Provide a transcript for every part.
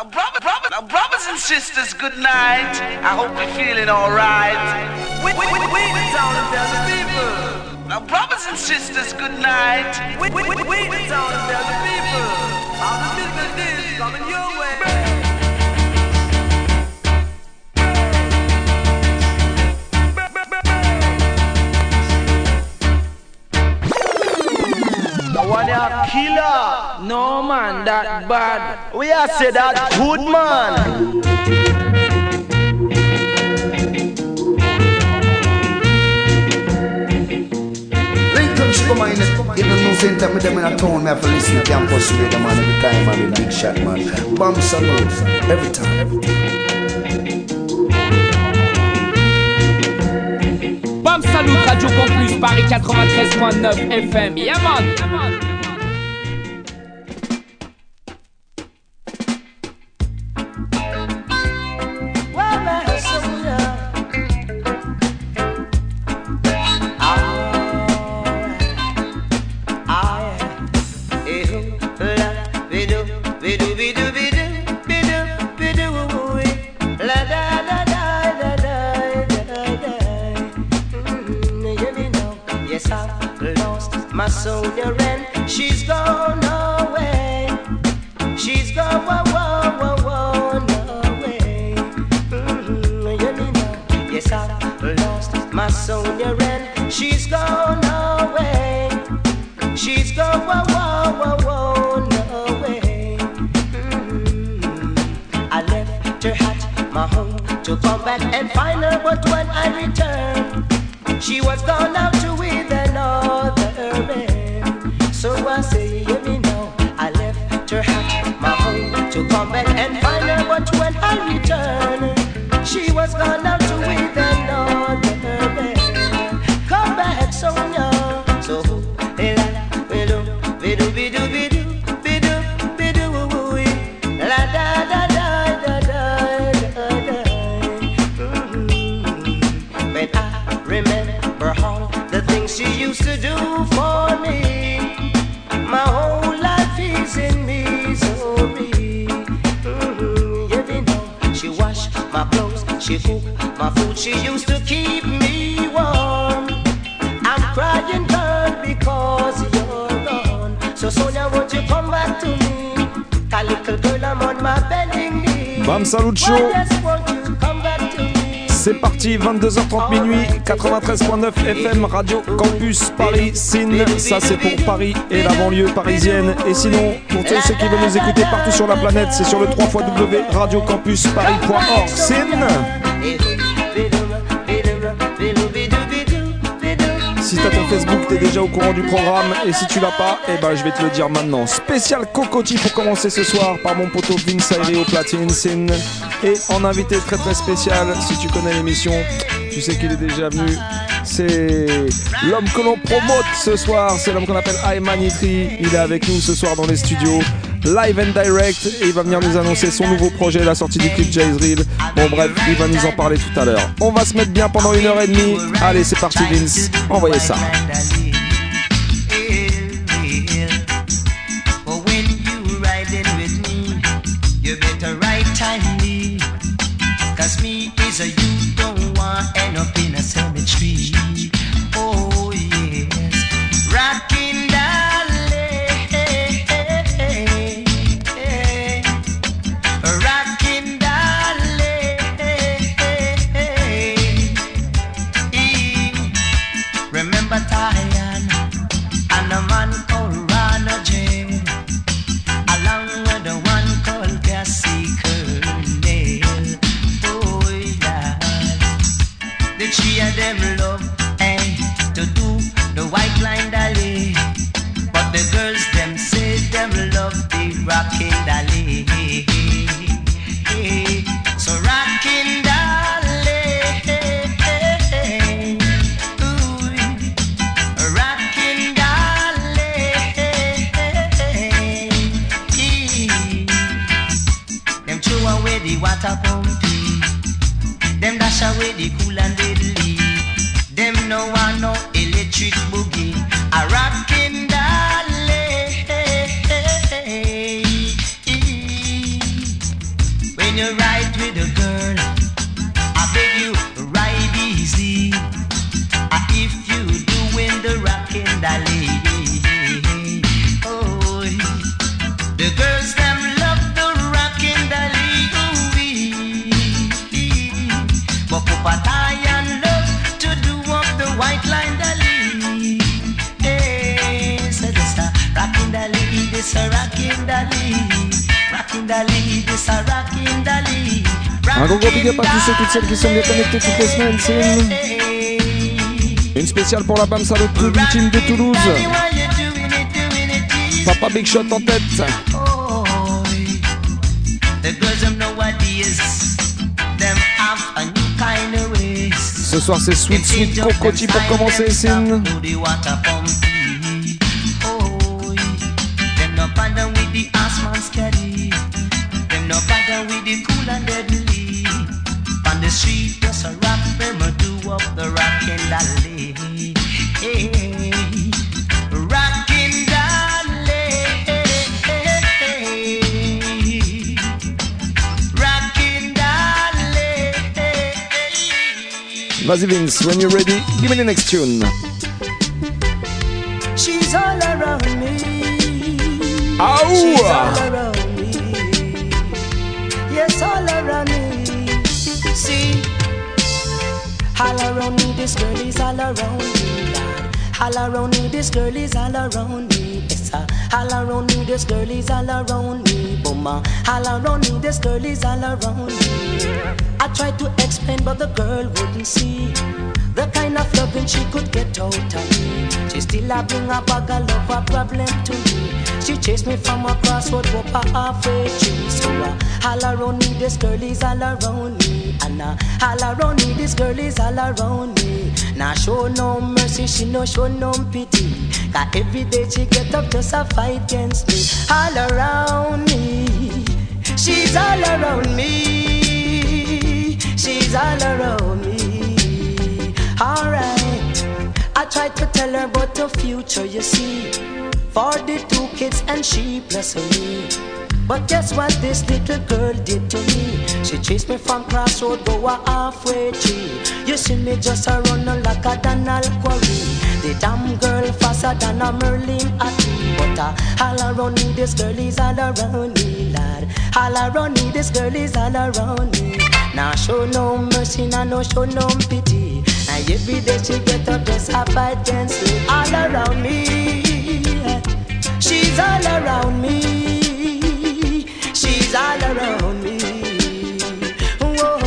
Now, brother, brother, now, brothers and sisters, good night. I hope you're feeling alright. We, we, we, we the town and tell the people. Now, brothers and sisters, good night. We, we, we, we the town and tell the people. All the business is coming your way. One a killer. No man, that bad. We are say that good man. Lincoln Sugar Man, you don't know same time with them in a town, me have to listen to campus radio man every time, man, big shot man. Bam Salute, every time. Bam Salut Radio Campus Paris 93.9 FM. Yeah to me? C'est parti, 22h30 minuit, 93.9 FM, Radio Campus Paris, SIN. Ça, c'est pour Paris et la banlieue parisienne. Et sinon, pour tous ceux qui veulent nous écouter partout sur la planète, c'est sur le 3 radiocampusparis.org. SIN. Si t'as ton Facebook, t'es déjà au courant du programme. Et si tu l'as pas, eh ben je vais te le dire maintenant. Spécial Cocotti pour commencer ce soir par mon poteau Vince Ayri au platine Sin. Et en invité très très spécial, si tu connais l'émission, tu sais qu'il est déjà venu. C'est l'homme que l'on promote ce soir. C'est l'homme qu'on appelle Ayman Itri. Il est avec nous ce soir dans les studios. Live and direct et il va venir nous annoncer son nouveau projet, la sortie du clip Jay's Reel. Bon bref, il va nous en parler tout à l'heure. On va se mettre bien pendant une heure et demie. Allez, c'est parti Vince, envoyez ça. Un gros gros big up à tous et toutes celles qui sont bien connectés toutes les semaines. C'est une, une spéciale pour la BAM Salut Club Team de Toulouse. Papa Big Shot en tête. Ce soir c'est Sweet Sweet Cocotti pour commencer. C'est no bother with the cool and deadly. The street, just a rock, them a do up the dolly. Hey, rockin' dolly. Vas-y Vince, when you're ready, give me the next tune. She's all around me. She's all around all around me, this girl is all around me, Lord. All around me, this girl is all around me. Yes, uh, all around me, this girl is all around me. Booma, all around me, this girl is all around me. I tried to explain, but the girl wouldn't see. The kind of loving she could get out of me. She still a bring a bag of love, a problem to me. She chased me from across crossroad, up a halfway tree. So uh, all around me, this girl is all around me. And uh, all around me, this girl is all around me. Now show no mercy, she no show no pity. Cause every day she get up just a fight against me. All around me, she's all around me. She's all around me. I tried to tell her about the future, you see. 42 kids and she bless her me. But guess what this little girl did to me? She chased me from crossroad, go a halfway tree. You see me just a run like a Donald Quarrie. The damn girl faster than a Merlin at me. But uh, all around me, this girl is all around me, lad. All around me, this girl is all around me. Now show no mercy, now no show no pity. Every day she get up just a fight against. All around me, she's all around me. She's all around me. Whoa,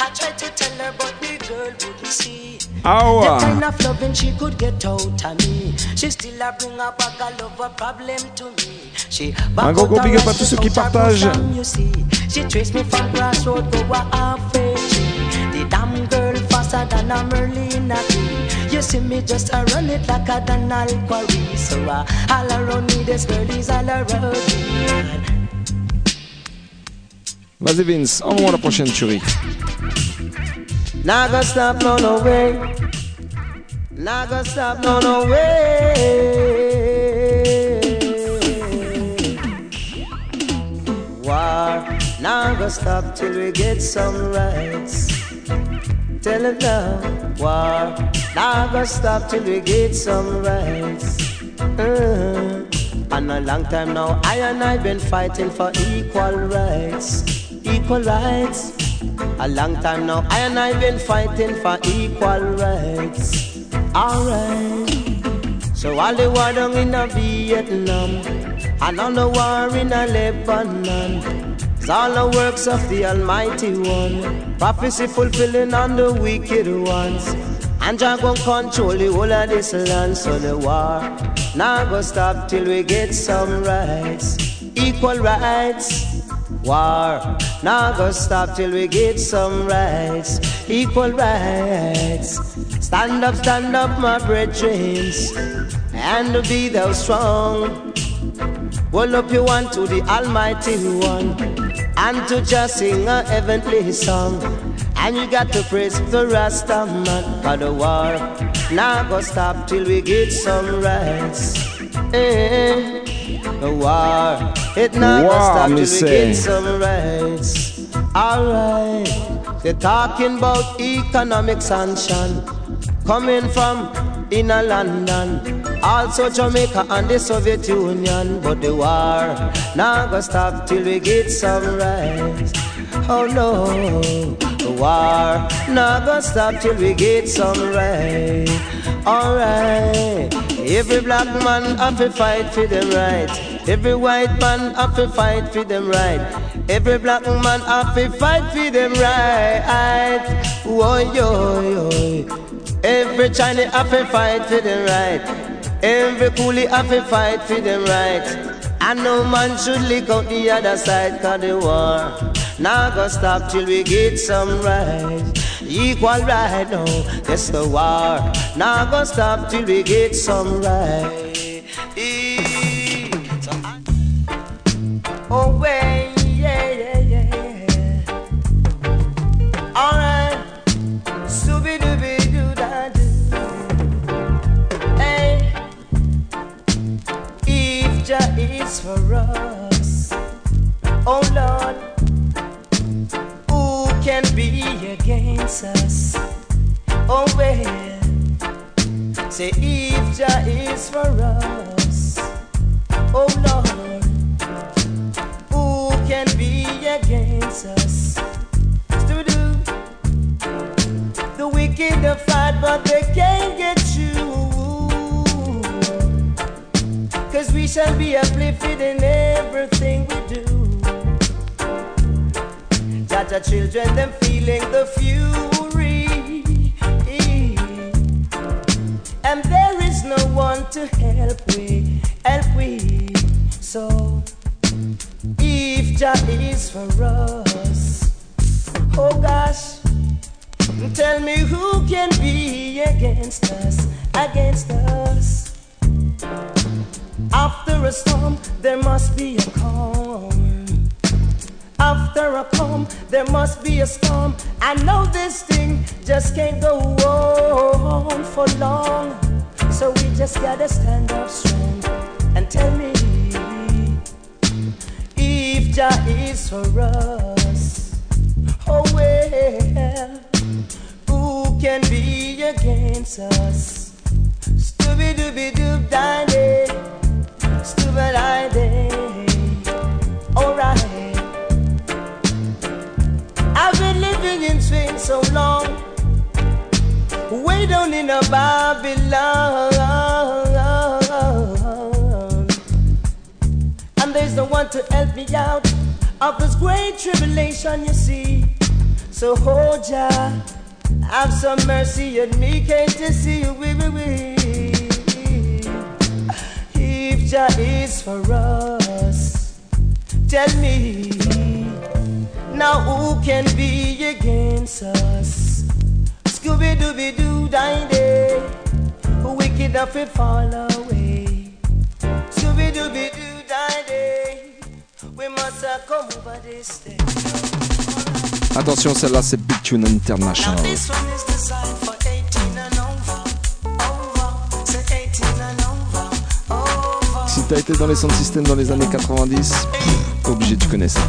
I tried to tell her, but the girl wouldn't see. The Aouh kind of loving she could get out of me. She still a bring a bag of love, a problem to me. She Un gros gros big up à tous ceux qui partagent. You see, she traced me from crossroad, go a halfway. The damn girl faster than a Merlene Ottey. You see me just a run it like a Donald Quarrie. So uh, all around me, this girl is all around me. Vas-y Vince, envoie la prochaine tuerie. Not gonna stop, no, no way. Not gonna stop, no, no way. War, not gonna stop till we get some rights. Tell it now, war, not gonna stop till we get some rights. Uh, and a long time now, I and I been fighting for equal rights, equal rights. A long time now, I and I been fighting for equal rights. Alright. So all the war down in Vietnam, and all the war in Lebanon. It's all the works of the Almighty One. Prophecy fulfilling on the wicked ones. And Jah gon' control the whole of this land. So the war not go stop till we get some rights, equal rights. War not go stop till we get some rights, equal rights. Stand up, stand up, my brethren, and be thou strong. Hold up your one to the Almighty One, and to just sing a heavenly song. And you got to praise the Rasta man for the war. Now go stop till we get some rights. Eh, the war It not Wow, me stop till we say. get some rights. Alright, they're talking about economic sanction coming from inner London, also Jamaica and the Soviet Union. But the war not gonna stop till we get some rights. Oh no, the war not gonna stop till we get some right. Alright, every black man have to fight for them right. Every white man have to fight for them right. Every black man have to fight for them right. Whoa, yo, yo. Every Chinese have to fight for them right. Every coolie have to fight for them right. And no man should lick out the other side cause the war Now gonna stop till we get some right Equal right now, yes the war Now gonna stop till we get some right Oh way, say if Jah is for us, oh Lord, who can be against us? Do-do. The wicked are fight, but they can't get you. Cause we shall be uplifted in everything we do. Jaja children, them feeling the Have some mercy on me, can't you see? We, we, we. If Jah is for us, tell me now who can be against us? Scooby Dooby Doo die day, wicked up it fall away. Scooby Dooby Doo die day, we must uh, come over this day. Attention, celle-là, c'est Big Tune Now International. this one is designed for 18 and over, over, say 18 and over, over. Si t'as été dans les sound systems dans les années 90, pff, obligé, tu connais ça.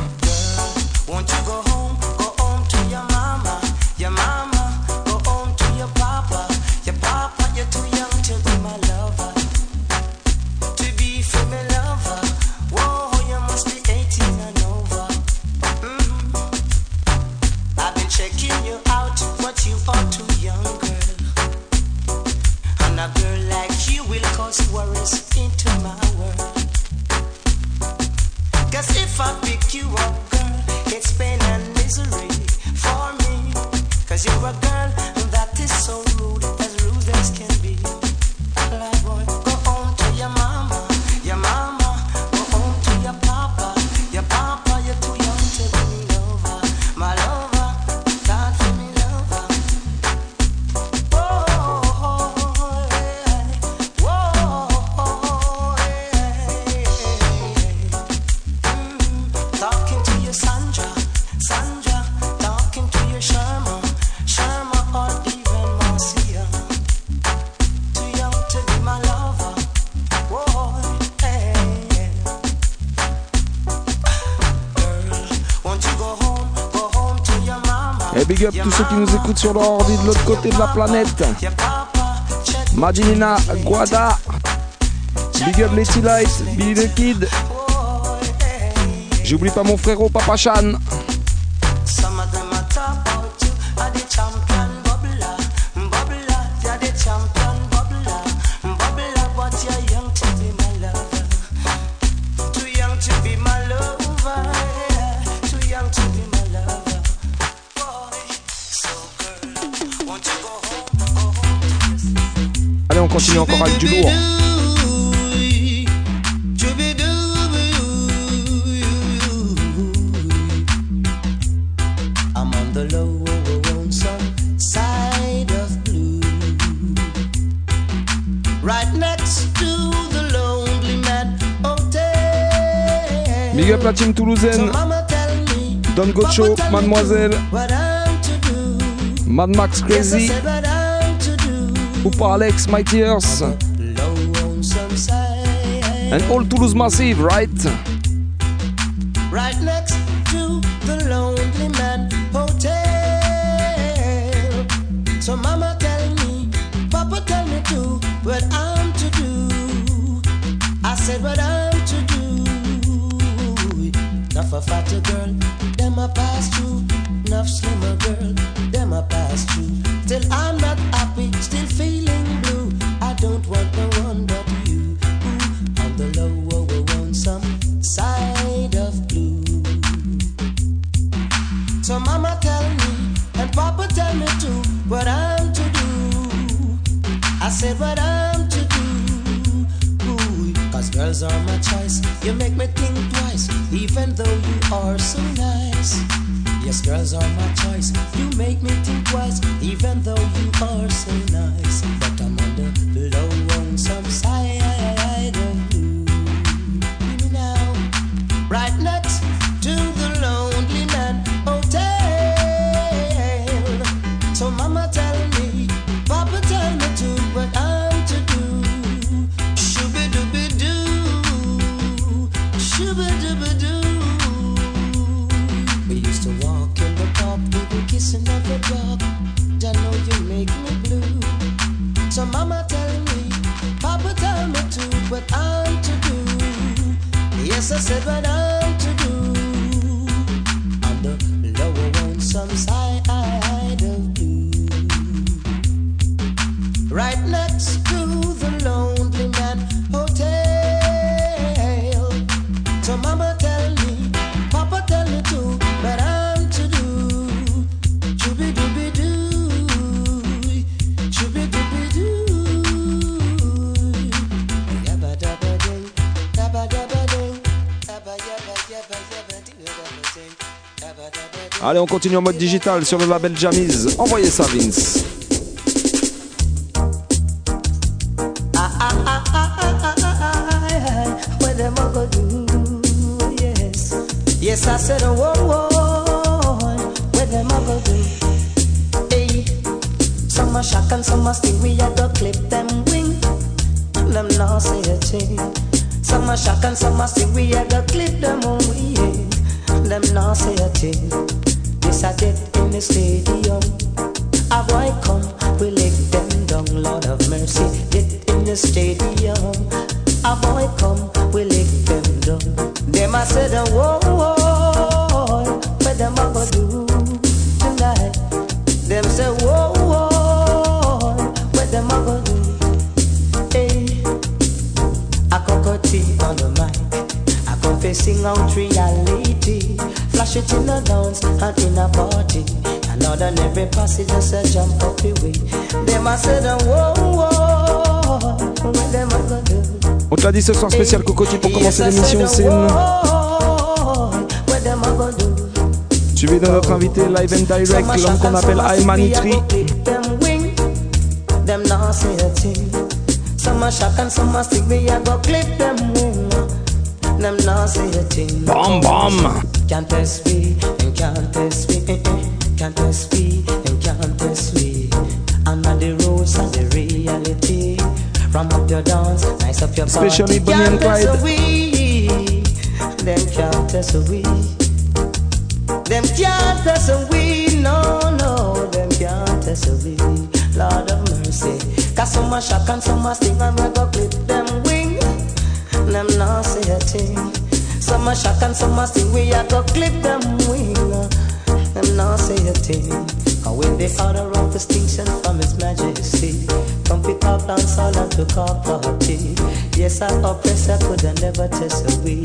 Sur leur ordi de l'autre côté de la planète. Madinina Guada. Big up Letty Light, Billy the Kid. J'oublie pas mon frérot Papa Chan. continue encore du lourd. Hein. Big up la team toulousaine. Don Gocho, Mademoiselle. Mad Max Crazy. Do. Oupa Alex, Mighty Earth, Low lonesome side. and all Toulouse Massive, right? right Allez, on continue en mode digital sur le label Jamiz. Envoyez ça, Vince. Way. Them I said, whoa, whoa, what them do? On te l'a dit ce soir spécial Cocotti pour commencer l'émission, c'est. Suivi de notre invité live and direct, l'homme qu'on appelle Aymanitri. Them now say a thing. Some a shock and some a stick me a go clip them wing. Them now say a thing. Bam bam Can't test me and can't test me. Can't test me and can't test me. I'm on the rules and the reality. From up your dance, nice up your body. Especially Bonnie and Clyde. Them can't test we. Them can't test we No, no, them can't test we. Lord of mercy. Cause some a shock and some a sting and we go clip them wing. Them not say a thing. Some a shock and some a sting, we a go clip them wing. Them not say a thing. And when they order of distinction from His Majesty, pick up dance all and took off party. Yes, I oppressor could have never test away.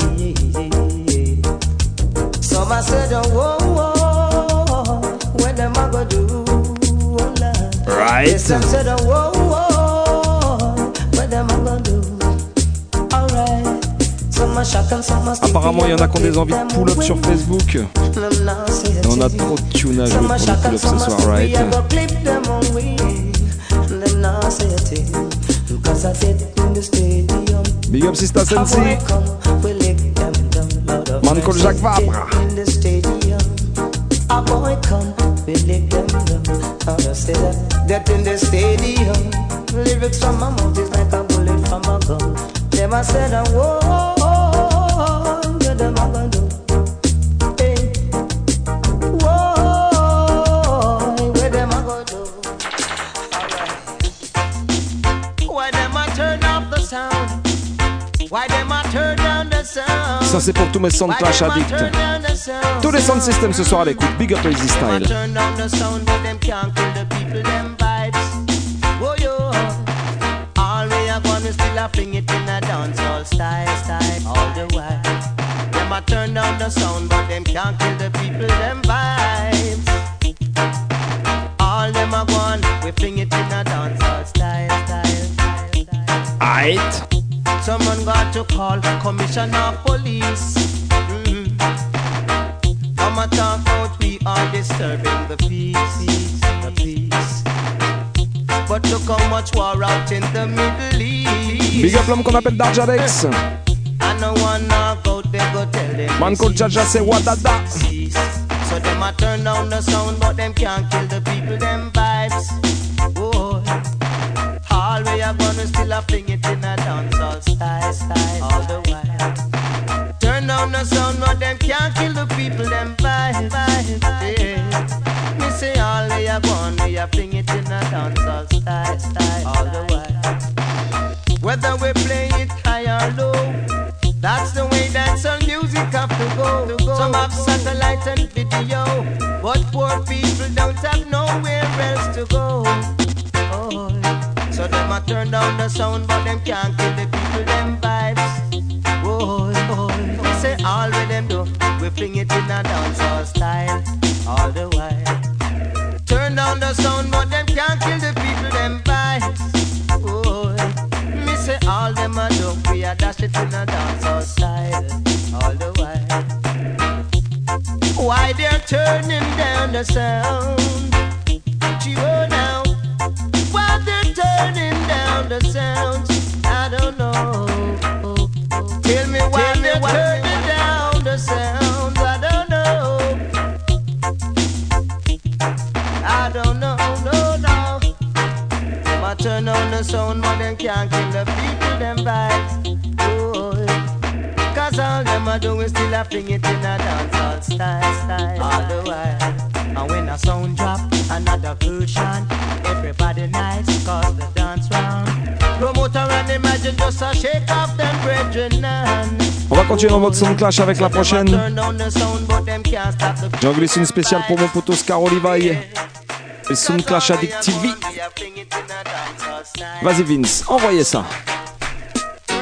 Some a said, oh, whoa, whoa, what them a go do? Oh, Lord. Right. Yes, them said, oh, whoa, whoa, what them a go do? Apparemment, il y en a qui ont des envies de pull-up sur Facebook. Et on a trop de à jouer pour le pull-up ce soir, right? Big up Sista Sensi. Jacques Vabre. A boy come, we lick them down. How to say that? That in the stadium, lyrics from my mouth is like a bullet from a gun. Them I said, ça c'est pour tous mes sons clash addicts. Tous les sound systems ce soir à l'écoute. Big up Easy Style. Them a turn down the sound, but them can't kill the people, them vibes. All them a gone, we fling it in a dancehall style, style, style, style. Aight. Someone got to call commissioner of police. Mm. Come and talk out, we are disturbing the peace, the peace. But look how much war out in the Middle East. Big up l'homme qu'on appelle Darjadex. Man called Jaja c'est Wadada. cease. So them a turn down the sound, but them can't kill the people, them vibes. Oh, all we are gonna still a fling it in a dancehall style, style, all the while. Turn down the sound, but them but poor people don't have nowhere else to go. Oh, so them a turn down the sound, but them can't kill the people, them vibes. Oh, oh, we say all them do, we it in a dancehall but them can't kill the people, them vibes. Oh, Cause all them a do is still a fling it in a dancehall style, style, all the while. And when a sound drop, another version, everybody nice, cause the dance round. Promoter and imagine just a shake off them brethren and On va continuer dans votre sound clash avec la prochaine. J'ai glissé une spéciale pour mon poteau Scar Olivaille. Et Sound Clash Addict TV. Vas-y Vince, envoyez ça. Oh,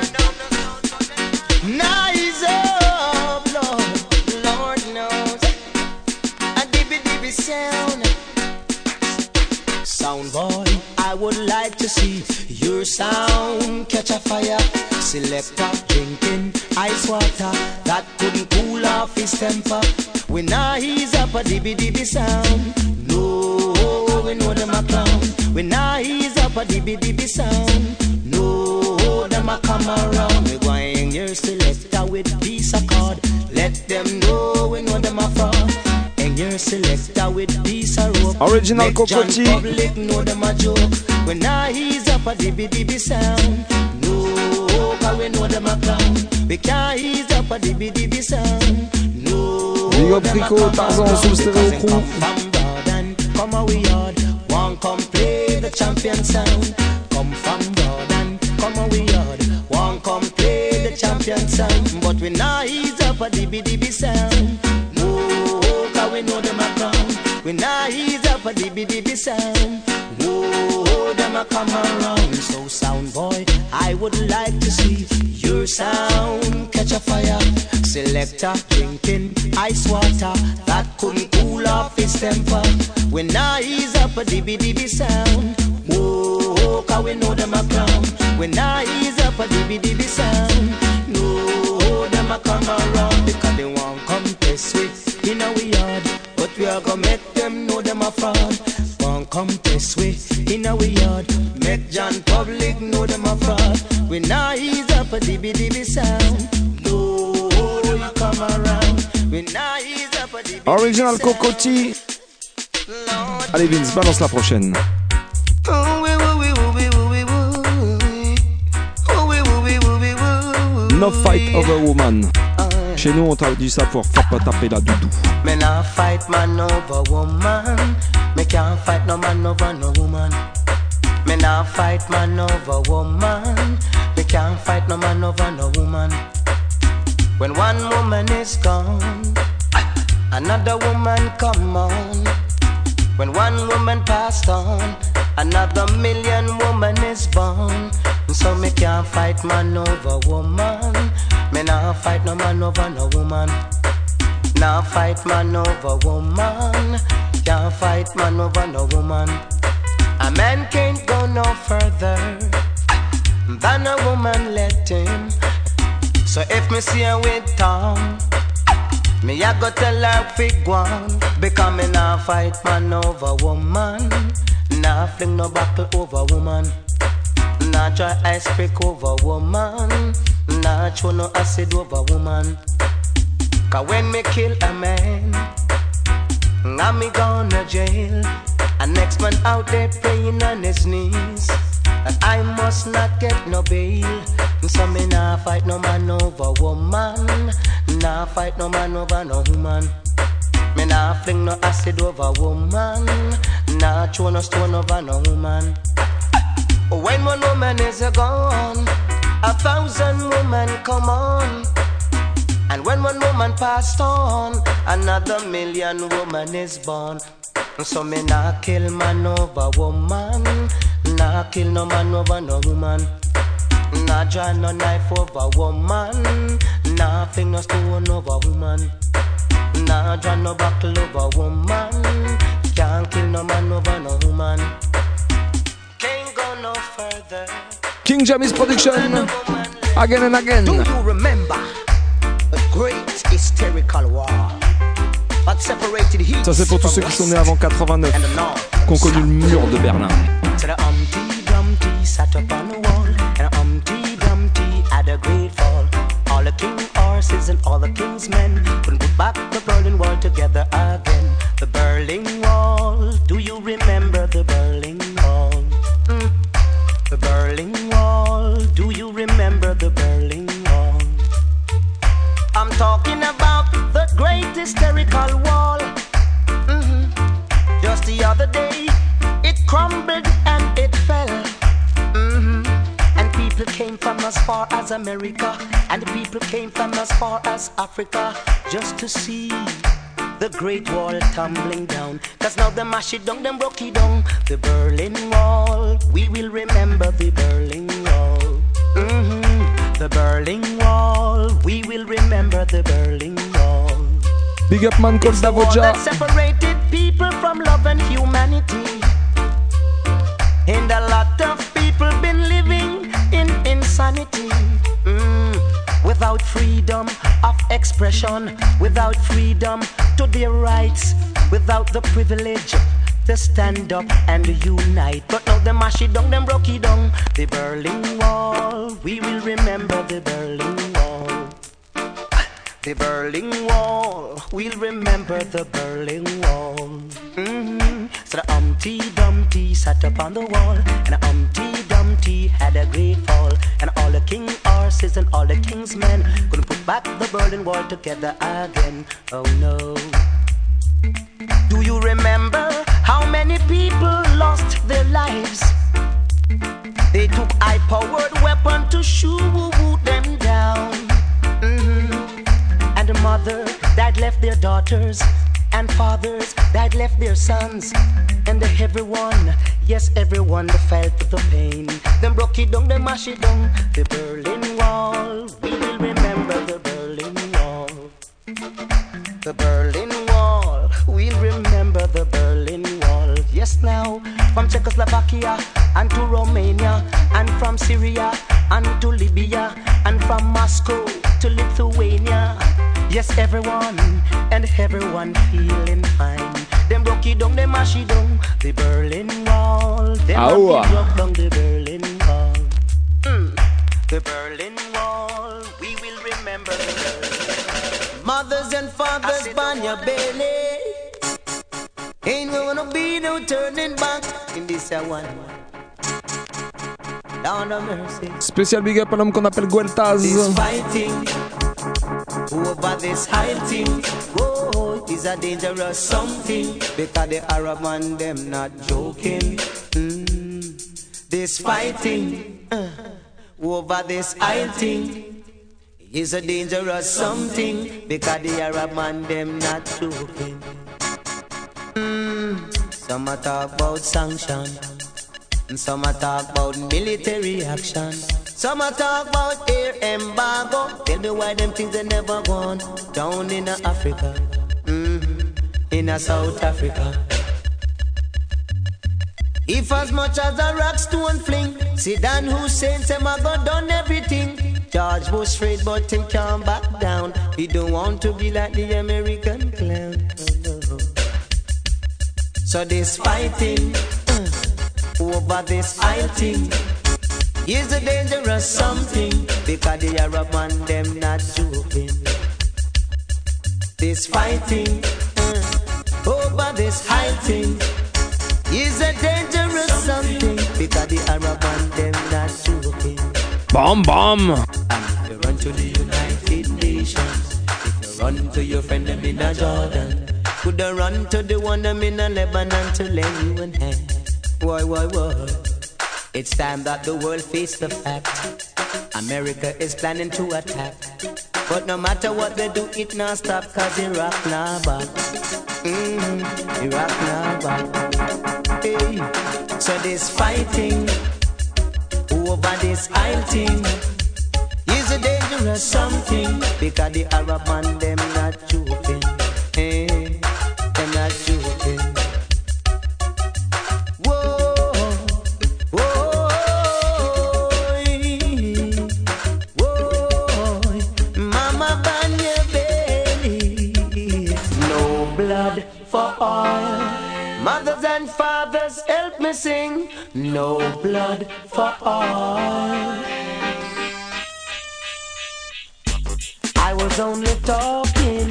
dibby sound. Boy, I would like to see your sound catch a fire. Selector drinking ice water that couldn't cool off his temper. When I ease up a dibby dibby sound. A dibby dibby sound. No, them a come around. We going your selector with piece of cord. Let them know we know them a fraud. And your selector with piece of rope. Original Cocoa Tea. Public know them a joke. When I ease up a dibby dibby sound. No, cause we know them a clown. We can't ease up a dibby dibby sound. No, Big up Rico, Tarzan around sous stéréo crew. come from come a we yard. Champion sound. Come from Jordan, come a we yard. One come play the champion sound. But we not ease up a dibby dibby sound. Oh, cause we know them a come. We not ease up a dibby dibby sound. Oh, them a come around. So sound boy, I would like to see your sound catch a fire. Selector drinking ice water that couldn't cool off his temper. When I ease up a dibby dibby sound. Whoa, cause we know them a come. When I ease up a dibby dibby sound. No, them a come around because they want come test with in our yard. But we are gonna make them know them a fraud. Want come test with in our yard. Make John Public know them a fraud. When I ease up a dibby dibby sound. No, them a come around. When I ease up a dibby Original Cocotti. Allez Vince, balance la prochaine. No fight over woman. Chez nous, on t'a dit ça pour faire pas taper la doudou. Me nah fight man over woman. Me can't fight no man over no woman. Me nah fight man over woman. Me can't fight no man over no woman. When one woman is gone, another woman come on. When one woman passed on, another million woman is born. So me can't fight man over woman. Me nah fight no man over no woman. Nah fight man over woman. Can't fight man over no woman. A man can't go no further than a woman let him. So if me see her with tongue, me I go tell her fig one. Because me nah fight man over woman. Nah fling no buckle over woman. Nah try ice pick over woman. Nah throw no acid over woman. Cause when me kill a man, I me gonna jail. And next man out there praying on his knees. I must not get no bail. So me nah fight no man over woman. Nah fight no man over no woman. Me nah fling no acid over woman. Nah throw no stone over no woman. When one woman is gone, a thousand women come on. And when one woman passed on, another million woman is born. So me nah kill man over woman, nah kill no man over no woman. Nah draw no knife over woman, nah fling no stone over woman. Nah draw no buckle over woman, can't kill no man over no woman. Can't go no further. King Jamis Production. Again and again. Do you remember the great hysterical war? That separated heat Ça c'est pour tous ceux qui sont nés avant 89, and the north? qui ont connu le mur de Berlin. So the Humpty Dumpty sat up on the wall, and Humpty Dumpty had a great fall. All the king horses and all the king's men couldn't put back the Berlin Wall together again. The Berlin Wall, do you remember the Berlin Wall? Mm. The Berlin Wall, do you remember the Berlin Wall? I'm talking about the great hysterical wall. Mhm. Just the other day, it crumbled and it fell. Mhm. And people came from as far as America, and people came from as far as Africa just to see the Great Wall tumbling down. Cause now them mash it down, them broke it down. The Berlin Wall, we will remember the Berlin Wall. Mhm. The Berlin Wall, we will remember the Berlin Wall. Big up man It's the wall that separated people from love and humanity. And a lot of people been living in insanity. Mm. Without freedom of expression, without freedom to their rights, without the privilege to stand up and unite. But now them mash it down, them broke it down. The Berlin Wall, we will remember the Berlin Wall. The Berlin Wall, we'll remember the Berlin Wall. hmm So the Humpty Dumpty sat up on the wall, and the Humpty Dumpty had a great fall, and all the king horses and all the king's men Gonna put back the Berlin Wall together again. Oh no. Do you remember how many people lost their lives? They took high powered weapon to shoot them down. Mm-hmm. And a mother that left their daughters and fathers that left their sons. And everyone, yes, everyone that felt the pain. Them broke it down, them mash it down. The Berlin Wall, we will remember the Berlin Wall. The Berlin Wall, we'll remember the Berlin Wall. Yes, now, from Czechoslovakia and to Romania, and from Syria and to Libya, and from Moscow to Lithuania. Yes, everyone and everyone feeling fine. Them broke it down, them mash it down. The Berlin Wall. Them Aua. broke down the Berlin Wall. Mm. The Berlin Wall. We will remember Mothers and fathers, burn your belly. Ain't gonna be no turning back in this one. Down of mercy. Spécial big up à l'homme qu'on appelle Gueltaz. Over this hiding. Whoa, is a dangerous something because the Arab man them not joking. Mm. This fighting uh, over this hiding is a dangerous something because the Arab man them not joking. Mm. Some a talk about sanction. And some a talk about military action. Some a talk about air embargo. Tell me why them things they never gone down in Africa, hmm in a South Africa. If as much as a rock stone fling, Saddam Hussein say my God done everything. George Bush afraid but him can't back down. He don't want to be like the American clown. So this fighting uh, over this thing is a dangerous something because the Arab man them not joking. This fighting uh, over this high thing is a dangerous something because the Arab man them not joking. Bam bam. And you run to the United Nations. If you run to your friend them in a Jordan, could you run to the one them in a Lebanon to lend you a hand? Why, why, why? It's time that the world face the fact. America is planning to attack. But no matter what they do, it not stop cause Iraq now back. Mm, Iraq now back. Hey. So this fighting over this isle thing is a dangerous something because the Arab man them not joking. Hey, fathers, help me sing. No blood for all. I was only talking,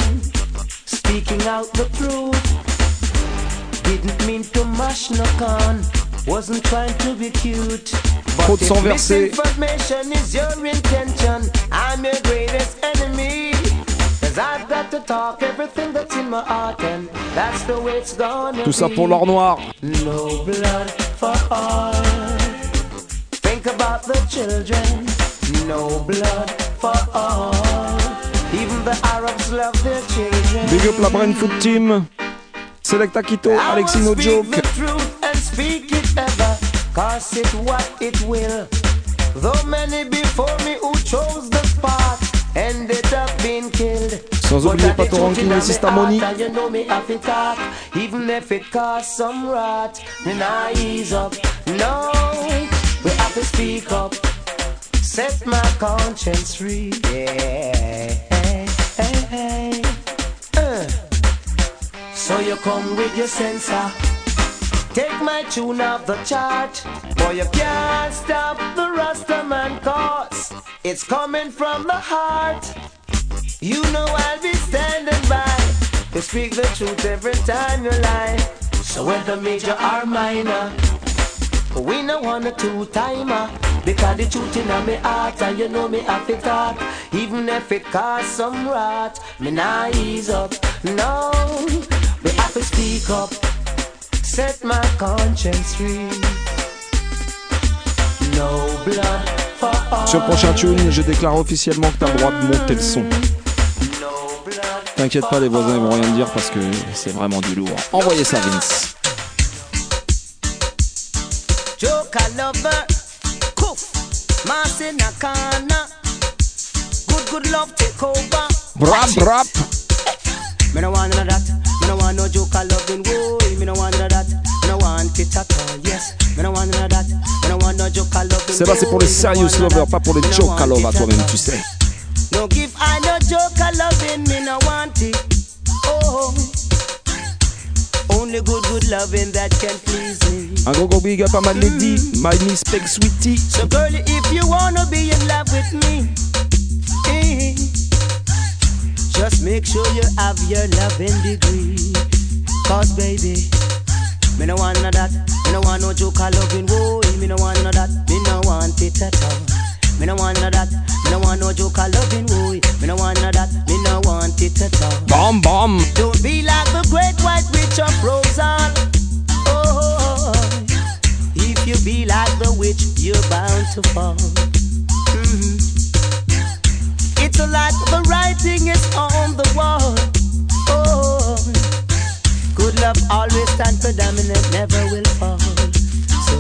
speaking out the truth. Didn't mean to mash no con, wasn't trying to be cute. But if misinformation is your intention, I'm your greatest enemy. Tout ça pour l'or noir. No blood for all. Think about the children. No blood for all. Even the Arabs love their children. Big up la Brain Food Team. Selecta Quito, Alexis No Joke. speak it ever. Cause it what it will. Though many before me who chose the spot ended up being killed. Sans But oublier Pato Ranking et Sista heart, You know me have to talk, even if it costs some rot. Me nah ease up, no. We have to speak up, set my conscience free. Yeah. Uh. So you come with your sensor. Take my tune off the chart. Boy, you can't stop the Rastaman cause it's coming from the heart. You know I'll be standing by to speak the truth every time you lie. So whether major or minor, we no one a two timer. Because the truth in my heart and you know me have to talk. Even if it costs some rot, me nah ease up. No, we have to speak up. Set my conscience free. No blood. Sur le prochain tune, je déclare officiellement que t'as le droit de monter le son. T'inquiète pas, les voisins ils vont rien dire parce que c'est vraiment du lourd. Envoyez ça, Vince. Joker lover, Nakana. Good, good love take over. Brap, brap. Me no want none of that. Me no want no joker loving. Whoa, me no want none of that. Me no want it at all. Yes, me no want none of that. Me no want no joker loving. C'est là, c'est pour les serious lovers, pas pour les joker lovers, toi-même, tu sais. No give I no joker loving. Me no want it. Oh, only good, good loving that can please me. Un gros gros big up à ma lady, my miss Peg Sweetie. So girlie, if you wanna be in love with me, eh, just make sure you have your loving degree. Cause baby, me no want that. Me no want no joke joker loving. Whoa, me no want of that. Me no want it at all. Me no want of that. Me no want no joke joker loving. Whoa, me no want of that. Me no want it at all. Bam bam. Don't be like the great white witch of Roseanne. Oh, if you be like the witch, you're bound to fall. Mhm. It's like the writing is on the wall. Good love always stand predominant, never will fall. So,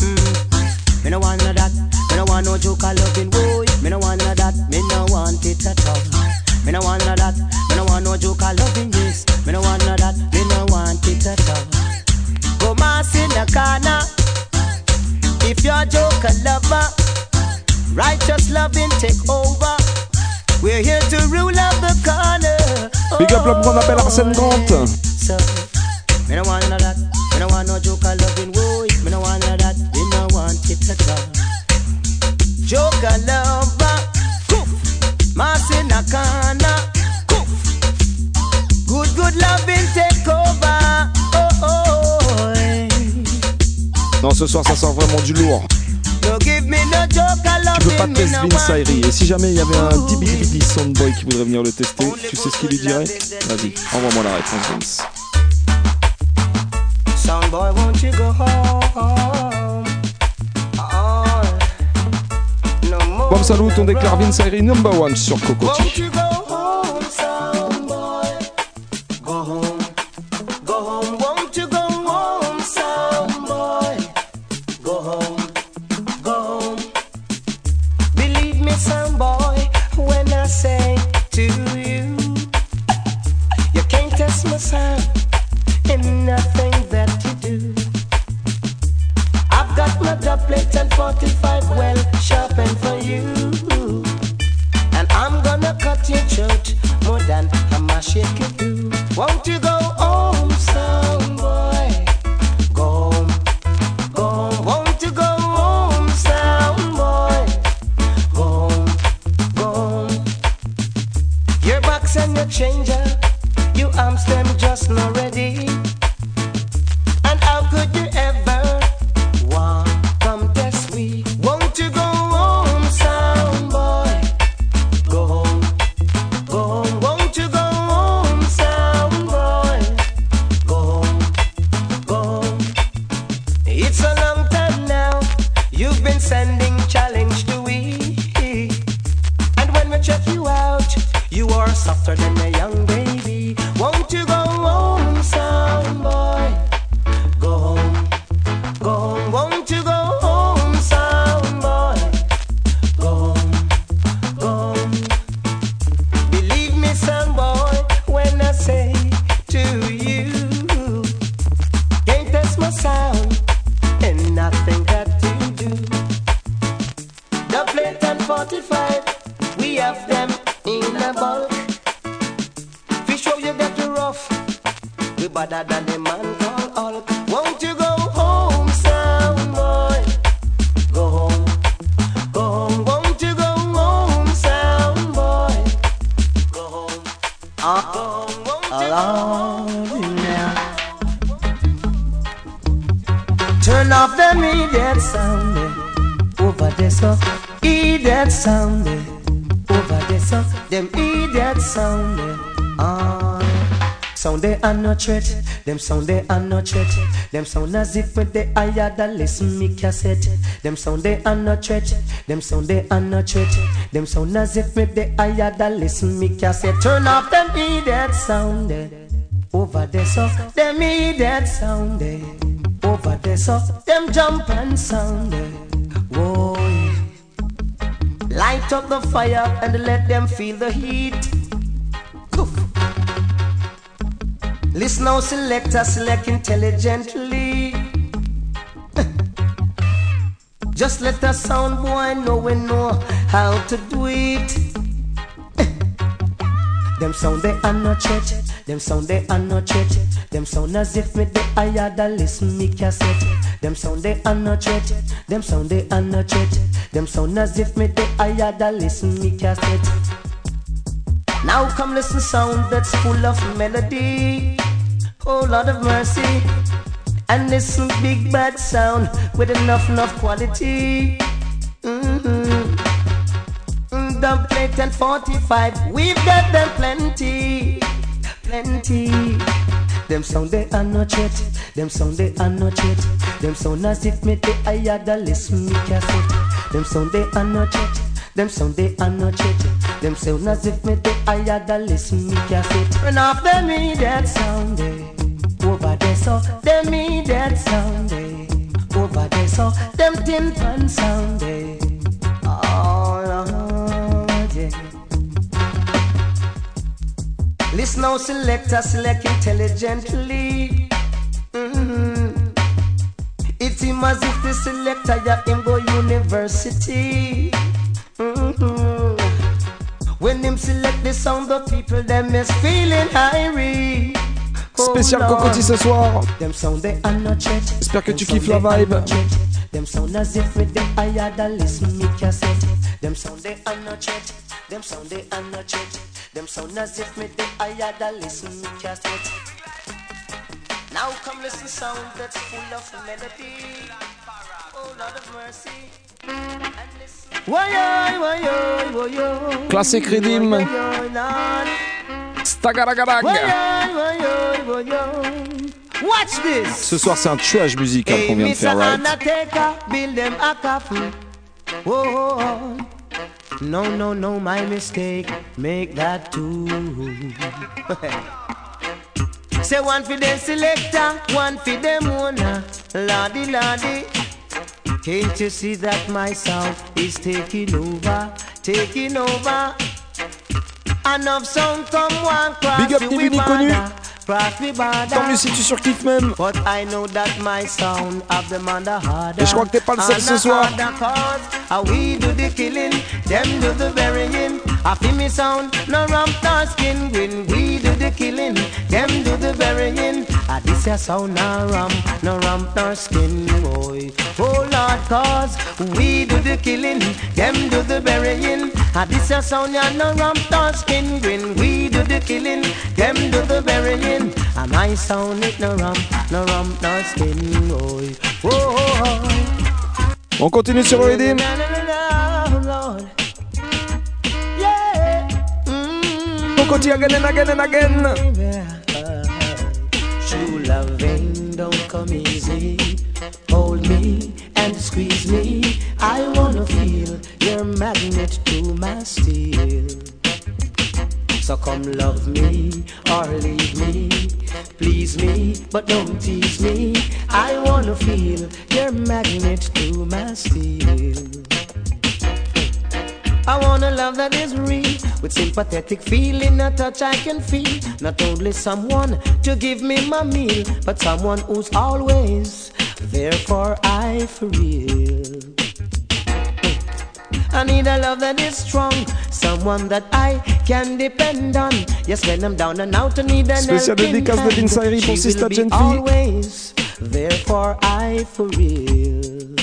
mm, me no want of that. Me no want no joker loving. Whoa, me no want of that. Me no want it at all. Me no want of that. Me no want no joker loving. Yes, me no want of that. Me no want it at all. Go mass in the corner. If you're a joker lover, righteous loving take over. We're here to rule out the corner. Big up l'homme qu'on appelle Arsène Grant. So, me no want none of that. Me no want no joker loving. Whoa, me no want none of that. Me no want it at all. Joker lover, coof. Marcy Nakana, coof. Good, good loving take over. Oh, oh. Non, ce soir ça sort vraiment du lourd. Tu peux pas tester want Ayri. Et si jamais il y avait un Dibidi Soundboy qui voudrait venir le tester, tu sais ce qu'il lui dirait Vas-y, envoie-moi la réponse, Vince. Soundboy, won't you go home? Oh, Bon salut, on déclare Vince Ayri number one sur Cocotti. Threat, them sound they are not threat. Them sound as if with the higher that listen me cassette. Them sound they are not threat, them sound they are not threat. Them sound as if with the higher that listen me cassette. Turn off them idiot sound. Over there so, them idiot sound. Over there so, them jump and sound. Whoa. Light up the fire and let them feel the heat. Now, selector, select intelligently. Just let the sound boy know we know how to do it. Them sound they are not church, them sound they are not church. Them sound as if me the the listen me cassette. Them sound they are not church, them sound they are not church. Them sound as if me the the listen me cassette. Now come listen sound that's full of melody. Oh Lord of mercy. And listen big bad sound with enough enough quality. Mm-hmm. Mm, Dub plate and 45, we've got them plenty, plenty. Them sound they are not yet, them sound they are not yet. Them sound as if me they I had a listen me cassette. Them sound they are not yet, them sound they are not yet. Them sound as if me they I had a listen me cassette. Turn off them me that sound they over there so them me that sound they over there so them tin pan sound they. Oh Lord, yeah. Listen now, selector, select intelligently. Mm-hmm. It's him as if the selector, him go university. Mm-hmm. When him select the sound, the people them is feeling irie. Oh, Spécial. Cocotti ce soir. J'espère que tu kiffes la vibe. Them sound as if with them I had a listen me cassette. Them sound they are not yet. Them sound they are not yet. Them sound as if with them I had a listen me cassette. Now come listen sound that's full of melody. Oh Lord of mercy. And listen. Why why Classic Redeem. Stagaragadag. Watch this. Ce soir, c'est un tuage musical Hey, qu'on vient de faire, right? Undertaker, build them a coffin. Whoa, whoa, whoa. No, no, no, my mistake. Make that two. Say one for the selector, one for the owner. Lordy, lordy. Can't you see that my sound is taking over, taking over? Enough sound come one cross Big up the Nivini border, connu. cross the border. Tant mieux si tu surkiffes même. But I know that my sound of the man the harder. Et je crois que t'es pas le seul And ce the soir. Harder Cause how we do the killing, them do the burying. I feel me sound, no rump nor skin. When we do the killing, them do the burying. Ah, this a sound no rump, no rump nor skin, boy. Oh Lord, cause we do the killing, them do the burying. Ah, this a sound ya no rump nor skin. When we do the killing, them do the burying. And my sound it no rump, no rump nor skin, boy. Oh, oh, oh. On continue sur Redeem. Na, Cocoa Tea again and again and again. True loving don't come easy. Hold me and squeeze me. I wanna feel your magnet to my steel. So come love me or leave me. Please me, but don't tease me. I wanna feel your magnet to my steel. I want a love that is real, with sympathetic feeling, a touch I can feel. Not only someone to give me my meal, but someone who's always there for I for real. I need a love that is strong, someone that I can depend on. Yes, when I'm down and out, I need an Spécial helping dédicace de hand. Vince Irie pour She Sista will be Gentry. always there for I for real.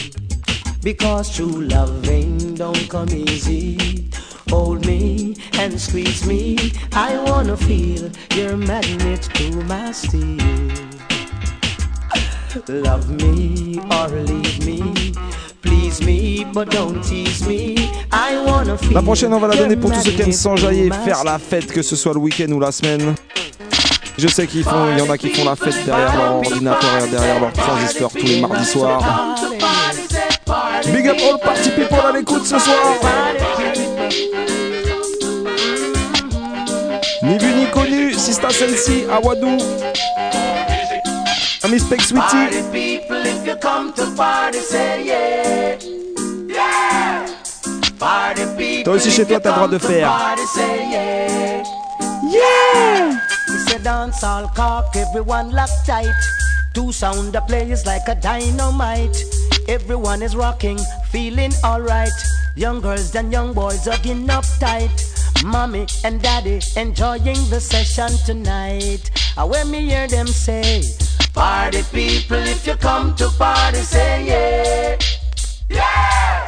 Because true loving don't come easy. Hold me and squeeze me. I wanna feel your magnet to my steel. Love me or leave me. Please me, but don't tease me. I wanna feel La prochaine, on va la donner pour tous ceux qui aiment s'enjailler faire la fête, que ce soit le week-end ou la semaine. Je sais qu'ils font, il y en a qui font la fête derrière leur ordinateur et derrière leur transistor tous les mardis soirs. Big up all party people à l'écoute ce soir. Sista Sensi, Awadou. Ami Spec Sweetie. Party people, if you come to party, say yeah. Yeah. Party people, Toi aussi, chez toi, t'as le droit de faire. Party, say yeah. Yeah. It's a dance all cock, everyone lock tight. Two sound the players like a dynamite. Everyone is rocking, feeling alright. Young girls and young boys hugging up tight. Mommy and daddy enjoying the session tonight. And when me hear them say, Party people, if you come to party, say yeah. Yeah.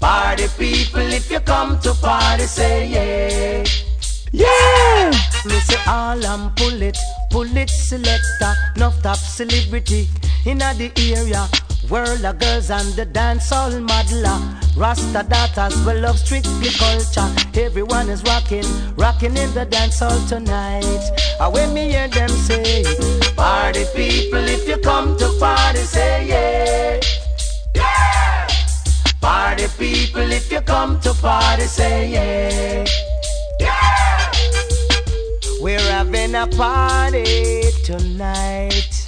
Party people, if you come to party, say yeah. Yeah! Me say all and pull it, pull it selector, enough top celebrity in the area. World of girls and the dance all modeler. Rasta daughters will love strictly culture. Everyone is rocking, rocking in the dance hall tonight. And when me hear them say, Party people, if you come to party, say yeah. Yeah! Party people, if you come to party, say yeah. Yeah! We're having a party tonight.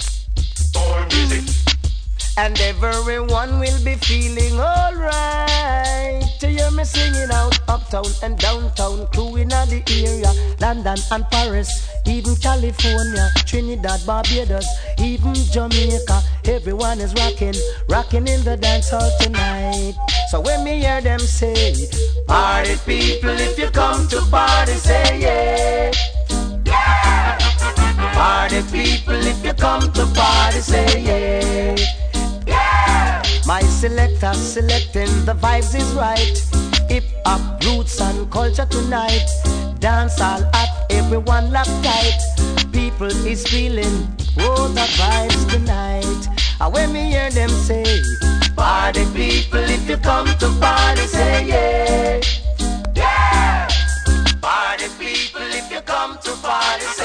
And everyone will be feeling alright. To hear me singing out uptown and downtown, crew in the area, London and Paris, even California, Trinidad, Barbados, even Jamaica. Everyone is rocking, rocking in the dance hall tonight. So when me hear them say, Party people, if you come to party, say yeah. Yeah! Party people, if you come to party, say yeah. My selector selecting the vibes is right. Hip hop, roots and culture tonight. Dance all at everyone locked tight. People is feeling oh the vibes tonight. And when me hear them say, Party people, if you come to party, say yeah. Yeah! Party people, if you come to party.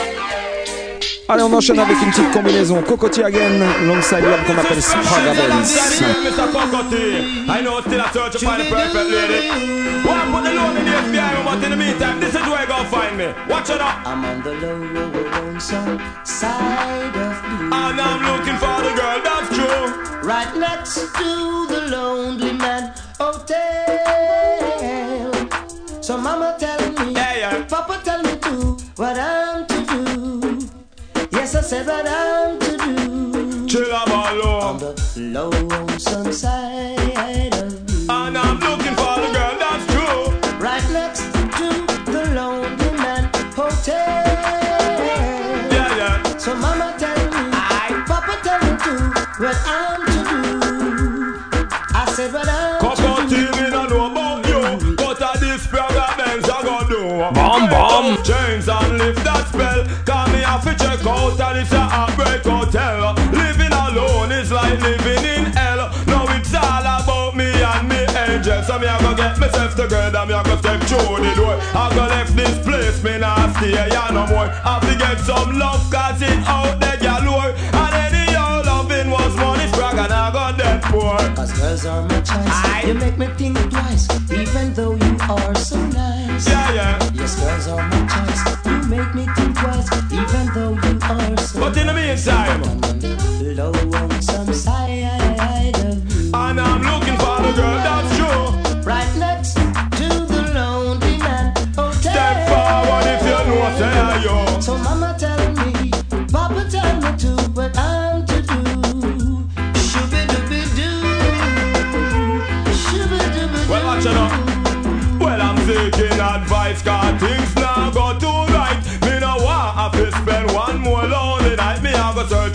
Allez, on enchaîne avec une petite combinaison. Cocoa Tea again, alongside l'homme qu'on appelle Spragga Benz. Mr. Cocoa Tea. I know still a search to find the perfect lady. One put the loan in the FBI, but in the meantime, this is where you gonna find me. Watch it up. I'm on the lonesome side of blue. And I'm looking for the girl that's true. Right next to the Lonely Man Hotel. So Mama tell me, Yeah, yeah. Papa tell me too, what I'm to do. Yes, I said what I'm to do. Chill a On the lonesome side of blue. And I'm looking for the girl that's true. Right next to the Lonely Man Hotel. Yeah, yeah. So mama tell me, I Papa tell me too, what I'm to do. I said what I'm Cocoa Tea, to do. me no know about you. But a this Spragga Benz I gonna do. Bam, bam. Off to check out and it's a heartbreak hotel. Living alone is like living in hell. Now it's all about me and me angel. So me I go get myself together, me I go step through the door. I go left this place, me not stay here no more. I have to get some love cause it out there galore. And any old loving was money sprag and I got that poor. Cause girls are my choice. Aye. You make me think twice, even though you are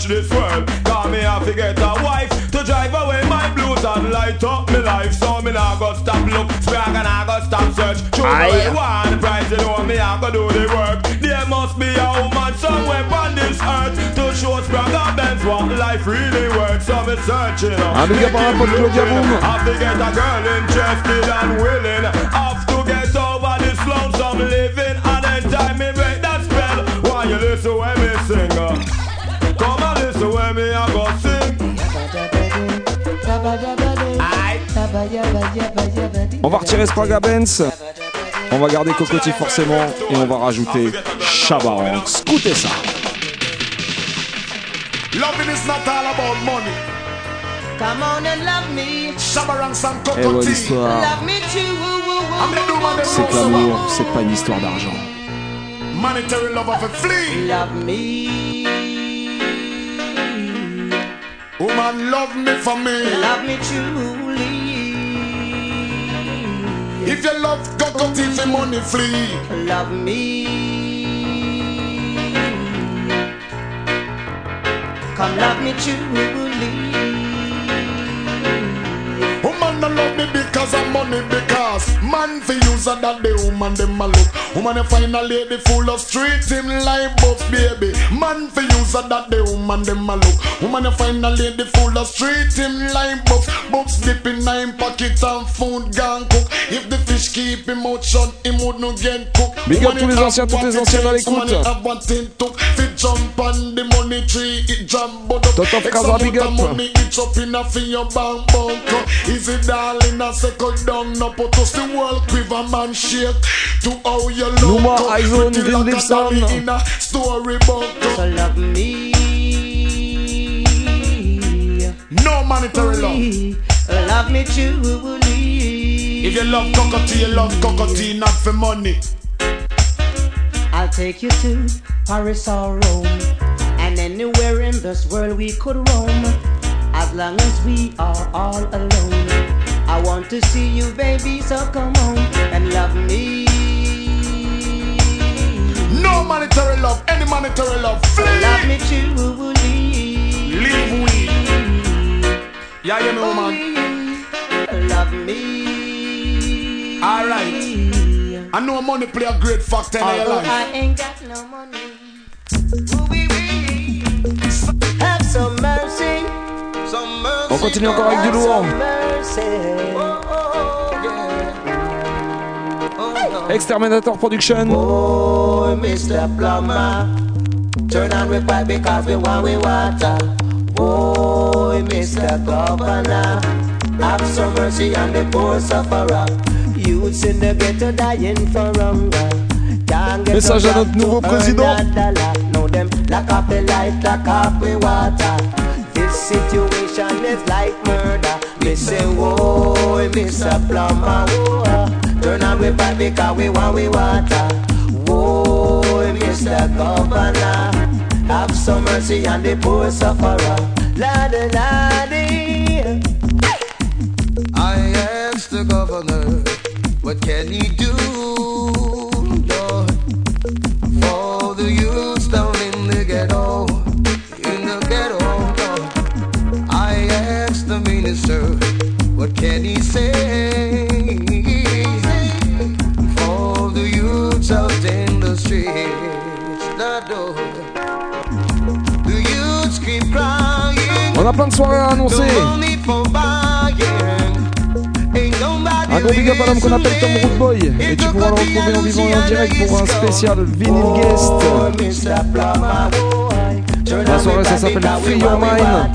search this world. Cause me have to get a wife to drive away my blues and light up me life. So me now go stop look, sprag and I go stop search. Choose the one price, you know me I go do the work. There must be a woman somewhere on this earth to show Spragga Benz what life really works. So me searching. Un big up à la pote Claudia Have to get a girl interested and willing. Have to get over this lonesome living and then time me break that spell. Why you listen listen when me sing. Uh? Come and listen when me a go sing. Aye. On va retirer Spraga Benz. On va garder Cocotti forcément. Et on va rajouter Chabaranx. Écoutez ça. Loving is not all about money. Come on and love me. And Eh Cocotti. Love me too. C'est que l'amour, c'est pas une histoire d'argent. Monetary love of a flea. Love me. Woman love me for me. Love me truly. If you love Cocoa Tea for money flee. Love me. Come love me truly. Woman don't love me because of money because man for use a that the woman them a look. Woman you find a lady full of street him like buff baby. Man for use a that the woman them a look. Woman you find a lady full of street him like buff. Bucks dip in nine pocket and food gone cook. If the fish keep him out shut, him would not get cooked. Big up tous les anciens, toutes les anciennes à l'écoute. you have what it took. Fit jump on the money tree, it jump but up. Toto X big up. money itch up in a your bank bunker. Easy darling, I circle down, no put us the world quiver man shake. To how you look. Numa, up. Izone, Pretty Green like a Leaf Sound. dolly in a story bunker. So love me. No monetary love. Love me truly. If you love Cocoa Tea, you love Cocoa Tea, not for money. I'll take you to Paris or Rome and anywhere in this world we could roam as long as we are all alone. I want to see you, baby, so come on and love me. No monetary love, any monetary love. Flee. Love me truly. Leave we. Yeah, you know, man. Oh, love me. Alright. I know money play a great factor in your Although life. I ain't got no money. Ooh-wee-wee. Have some mercy. Some mercy. On continue encore avec du lourd. Oh, oh, yeah. Oh. Exterminator Production. Oh, Mr. Plumber, turn on we pipe because we want we water. Oh, Mr. Governor, have some mercy on the poor sufferer. Youths in the ghetto dying for hunger. Message à notre nouveau président. a dollar. Know them lock up the light, lock up the water. This situation is like murder. Me say, whoa, Mr. Plumber, whoa. Turn on we pipe because we want we water. Whoa, Mr. Governor, have some mercy on the poor sufferer. Ladi, ladi. I asked the governor, what can he do, On a plein de soirées à annoncer. Un gros big up à l'homme qu'on appelle Tom Root Boy. Et tu pourras le retrouver en vivant en direct pour un spécial vinyl guest. La soirée, ça s'appelle Free Mind.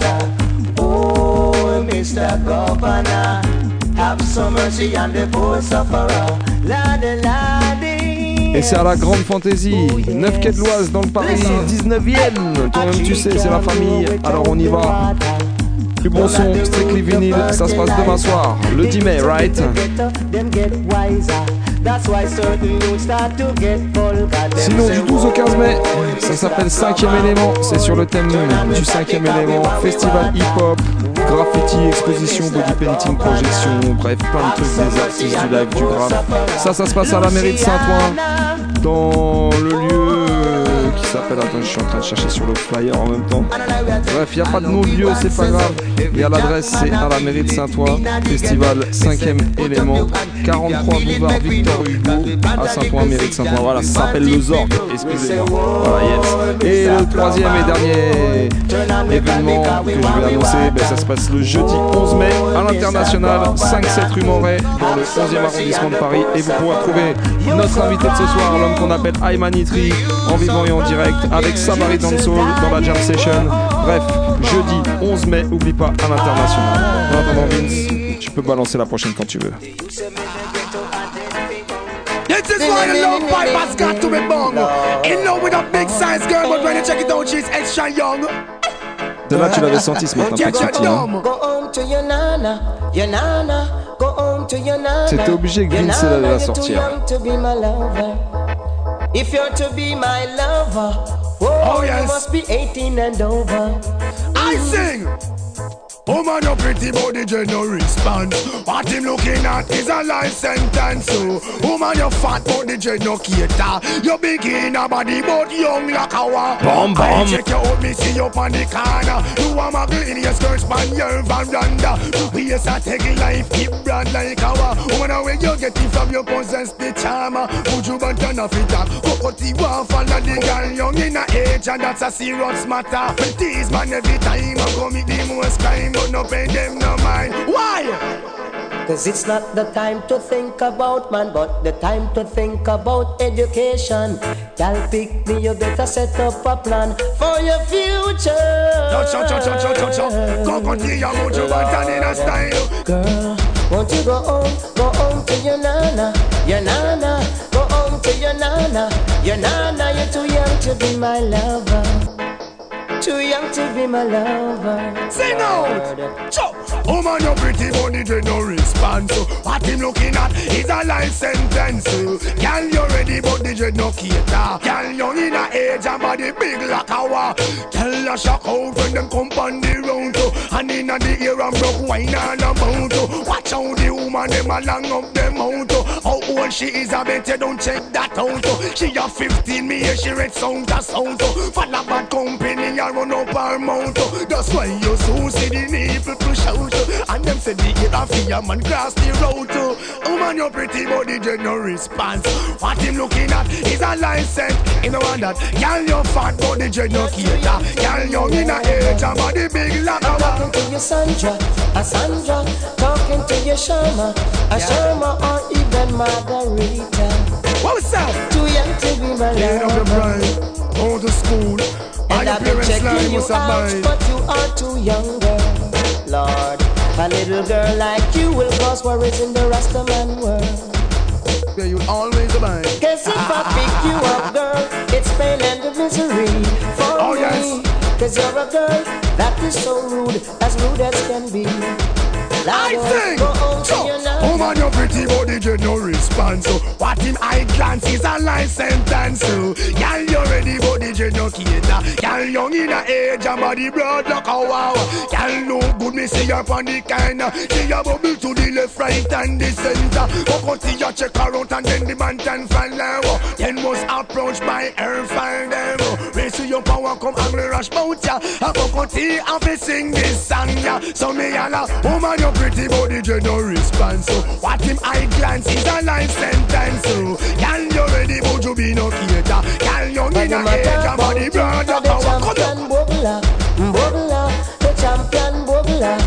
Et c'est à la Grande Fantaisie, 9 quai de l'Oise dans le Paris 19ème. Toi-même tu sais, c'est la famille. Alors on y va. Du bon son, strictly vinyle, ça se passe demain soir, le 10 mai, right? Sinon du 12 au 15 mai, ça s'appelle 5ème élément, c'est sur le thème du 5ème élément, festival hip-hop, graffiti, exposition, body painting, projection, bref, plein de trucs, des artistes, du live, du graphe. Ça, ça se passe à la mairie de Saint-Ouen, dans le lieu je suis en train de chercher sur le flyer en même temps. Bref, il n'y a pas de nom lieu, c'est pas grave. Et à l'adresse, c'est à la mairie de Saint-Ouen, festival 5ème élément, 43 boulevard Victor Hugo, à Saint-Ouen, mairie de Saint-Ouen. Voilà, ça s'appelle le Zorg, excusez-moi. Et le troisième et dernier événement que je vais annoncer, ben, ça se passe le jeudi 11 mai à l'international 5-7 rue Moret dans le 11e arrondissement de Paris. Et vous pourrez trouver notre invité de ce soir, l'homme qu'on appelle Aymanitri, en vivant et en direct avec Sabari Dancehall dans la jam session. Bref, jeudi 11 mai, oublie pas à l'international. En attendant, Vince, tu peux balancer la prochaine quand tu veux. This is why the love pipe has got to be bung. In love with a big size girl, but when you check it out, she's extra young. De là, tu l'avais senti ce matin, de souci. hein. Go home to your nana, your nana. Go home to your nana. C'était obligé que Vince allait la you're too sortir. Young to be my lover. If you're to be my lover, oh, Oh, yes. you must be 18 and over. I sing. Woman, your pretty body, you no respond. What him looking at is a life sentence. So, woman, your fat body, you no cater. You big in a body, but young like a wa. Bum, bum. I check you out, me see you on the corner. You a muggle in your skirt, span your veranda. We is a take life, keep brand like a wa. Woman, where you get it from, you possess the charmer. Would you want to know fit up? Cocoa Tea one follow the girl, young in a age, and that's a serious matter. But these man every time I commit the most crime, but no pay them no mind. Why? Cause it's not the time to think about man, but the time to think about education. Y'all pick me, you better set up a plan for your future. Girl, won't you go home, go home to your nana, your nana, go home to your nana, your nana, you're too young to be my lover. Too young to be my lover. Sing out! Cho! Woman, your pretty body, they no response. What him looking at is a life sentence. Girl, you ready, but the dread no cater. Girl, young in a age and body big like a war. Tell a shock out when them come on the round. And in a the ear and broke wine and a mount. Watch out the woman, them a long up them out. How old she is, I bet you don't check that out. So, she a 15, me here, she read sound to sound. So, follow bad company, I run up mouth. So, that's why you so see the nipple push out. So, and them say the ear of fear man cross the road. So, oh, woman, your pretty body, get no response. What him looking at is a license. You know what that? Girl, your fat body, get no cater. Girl, young in a age, and body big like a Talking to your Sandra, a Sandra, talking to your Sharma, a Sharma, or even Margarita. What's up? Too young to be my Get up your lover. go to school. And I've been checking you out, but you are too young, girl. Lord, a little girl like you will cause worries in the Rastaman world. Yeah, you'll always abide. Cause if I pick you up, girl, it's pain and misery for Oh, me. yes. Cause you're a girl that is so rude, as rude as can be. I Lord, sing. Go home to So, your nana. your pretty body get no response. So, what him eye glance is a life sentence. So, girl, you ready, body get no cater. Girl, young in a age, and body broad like a wow. Girl, no good, me see her on the corner. She a bubble to the left, right, and the center. Go see you check her out, and then the man can follow. Then must approach by her find them. Raise your power, come angry rush bout ya. A Cocoa Tea, I fi sing this song ya. So me yalla, woman, your pretty body, you no response. So what him eye glance is a life sentence. So girl, you ready, but you be no cater. Girl, young in a age, and body broad, power come up. Champion bubbler, the champion bubbler,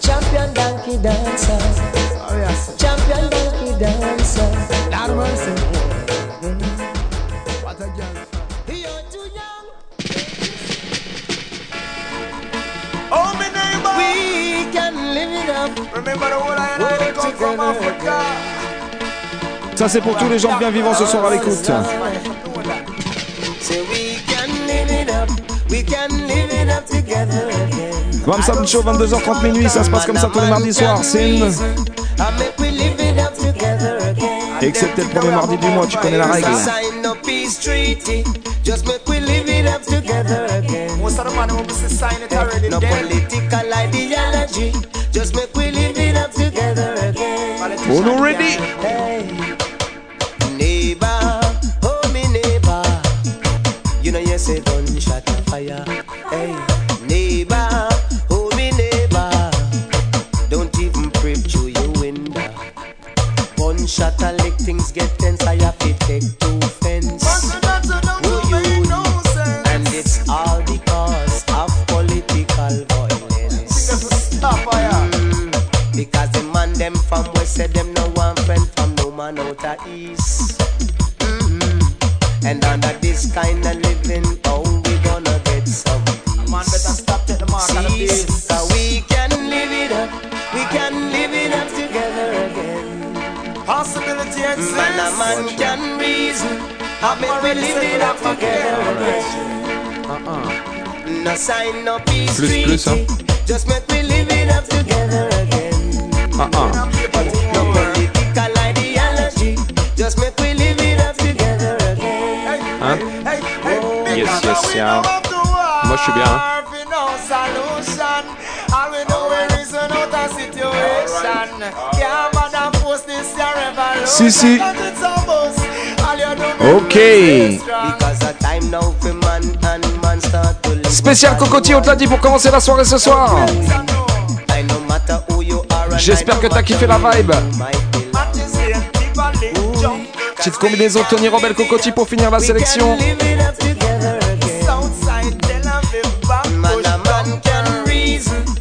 champion donkey dancer, Oh yes, champion donkey dancer. Lord of mercy. What a girl. You're too young. Oh, me neighbor. We can live it up. Remember the whole I and I come from Africa. Ça, c'est pour tous les gens bien vivants ce soir à l'écoute. Vam Sam Show, 22h30 minuit, ça se passe comme ça tous les mardis soirs. C'est une. I make we live it up together again. Excepté le premier mardi du mois, tu connais la règle. Just make we live it up together again. Most of the money will be sign it already. No dead. political ideology. Just make we live it up together again. Hey, neighbor, oh me neighbor. You know you say gunshot shot a lick, things get tense. I have to take two fence. Who you? And it's all because of political violence. Mm, because the man them from west said them no one friend from no man out of east. Mm. And under this kind of living, oh, we gonna get some. A man better stop at the mark Jeez. Man a exists. man can reason, how make we live it up together again. No sign, no peace Plus, plus, hein. treaty, just make we live it up together again. Ah, ah. No political ideology, just make we live it up together again. Hein Hey, hey, Yes, yes, we yeah. Moi, je suis bien, hein. Si, si. Ok. Spécial cocotier, on te l'a dit pour commencer la soirée ce soir. J'espère que t'as kiffé la vibe. Petite combinaison Tony Robel Cocotti pour finir la sélection.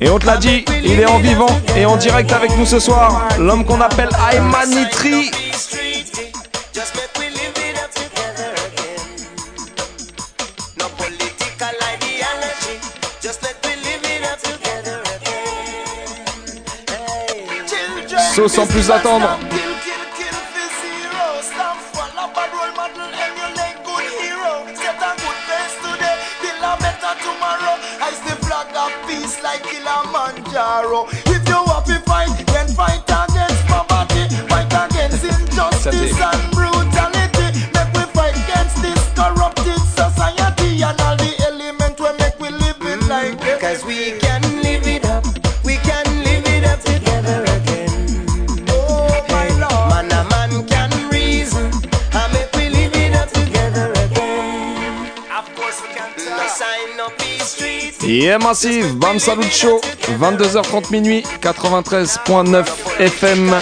Et on te l'a dit, il est en vivant et en direct avec nous ce soir. L'homme qu'on appelle Ayman Nitri. Today, build a better tomorrow. I the flag of peace like Kilimanjaro. Yeah Massive, Bam Salut Show, 22h30 minuit, 93.9 FM.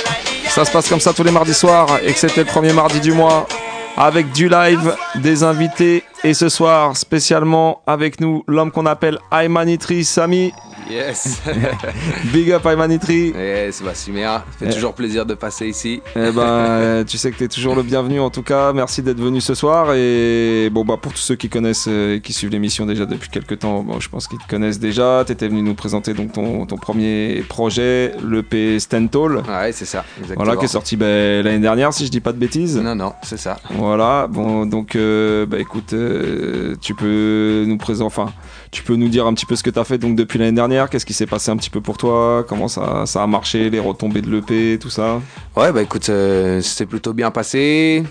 Ça se passe comme ça tous les mardis soirs c'était le premier mardi du mois avec du live, des invités et ce soir spécialement avec nous l'homme qu'on appelle Aymanitri Sami. Yes, Big up Aymanitri. yes, bah Suméa, ça fait Eh. toujours plaisir de passer ici. Eh ben, euh, tu sais que tu es toujours le bienvenu en tout cas. Merci d'être venu ce soir. Et bon, bah, pour tous ceux qui connaissent euh, et qui suivent l'émission déjà depuis quelques temps, bon, je pense qu'ils te connaissent déjà. Tu étais venu nous présenter donc ton, ton premier projet, l'EP Stentall. Ouais, c'est ça, exactement. Voilà, qui est sorti ben, l'année dernière, si je dis pas de bêtises. Non, non, c'est ça. Voilà, bon, donc, euh, bah, écoute, euh, tu peux nous présenter, enfin, tu peux nous dire un petit peu ce que tu as fait donc depuis l'année dernière. Qu'est-ce qui s'est passé un petit peu pour toi Comment ça, ça a marché Les retombées de l'EP, tout ça? Ouais, bah écoute, euh, c'était plutôt bien passé.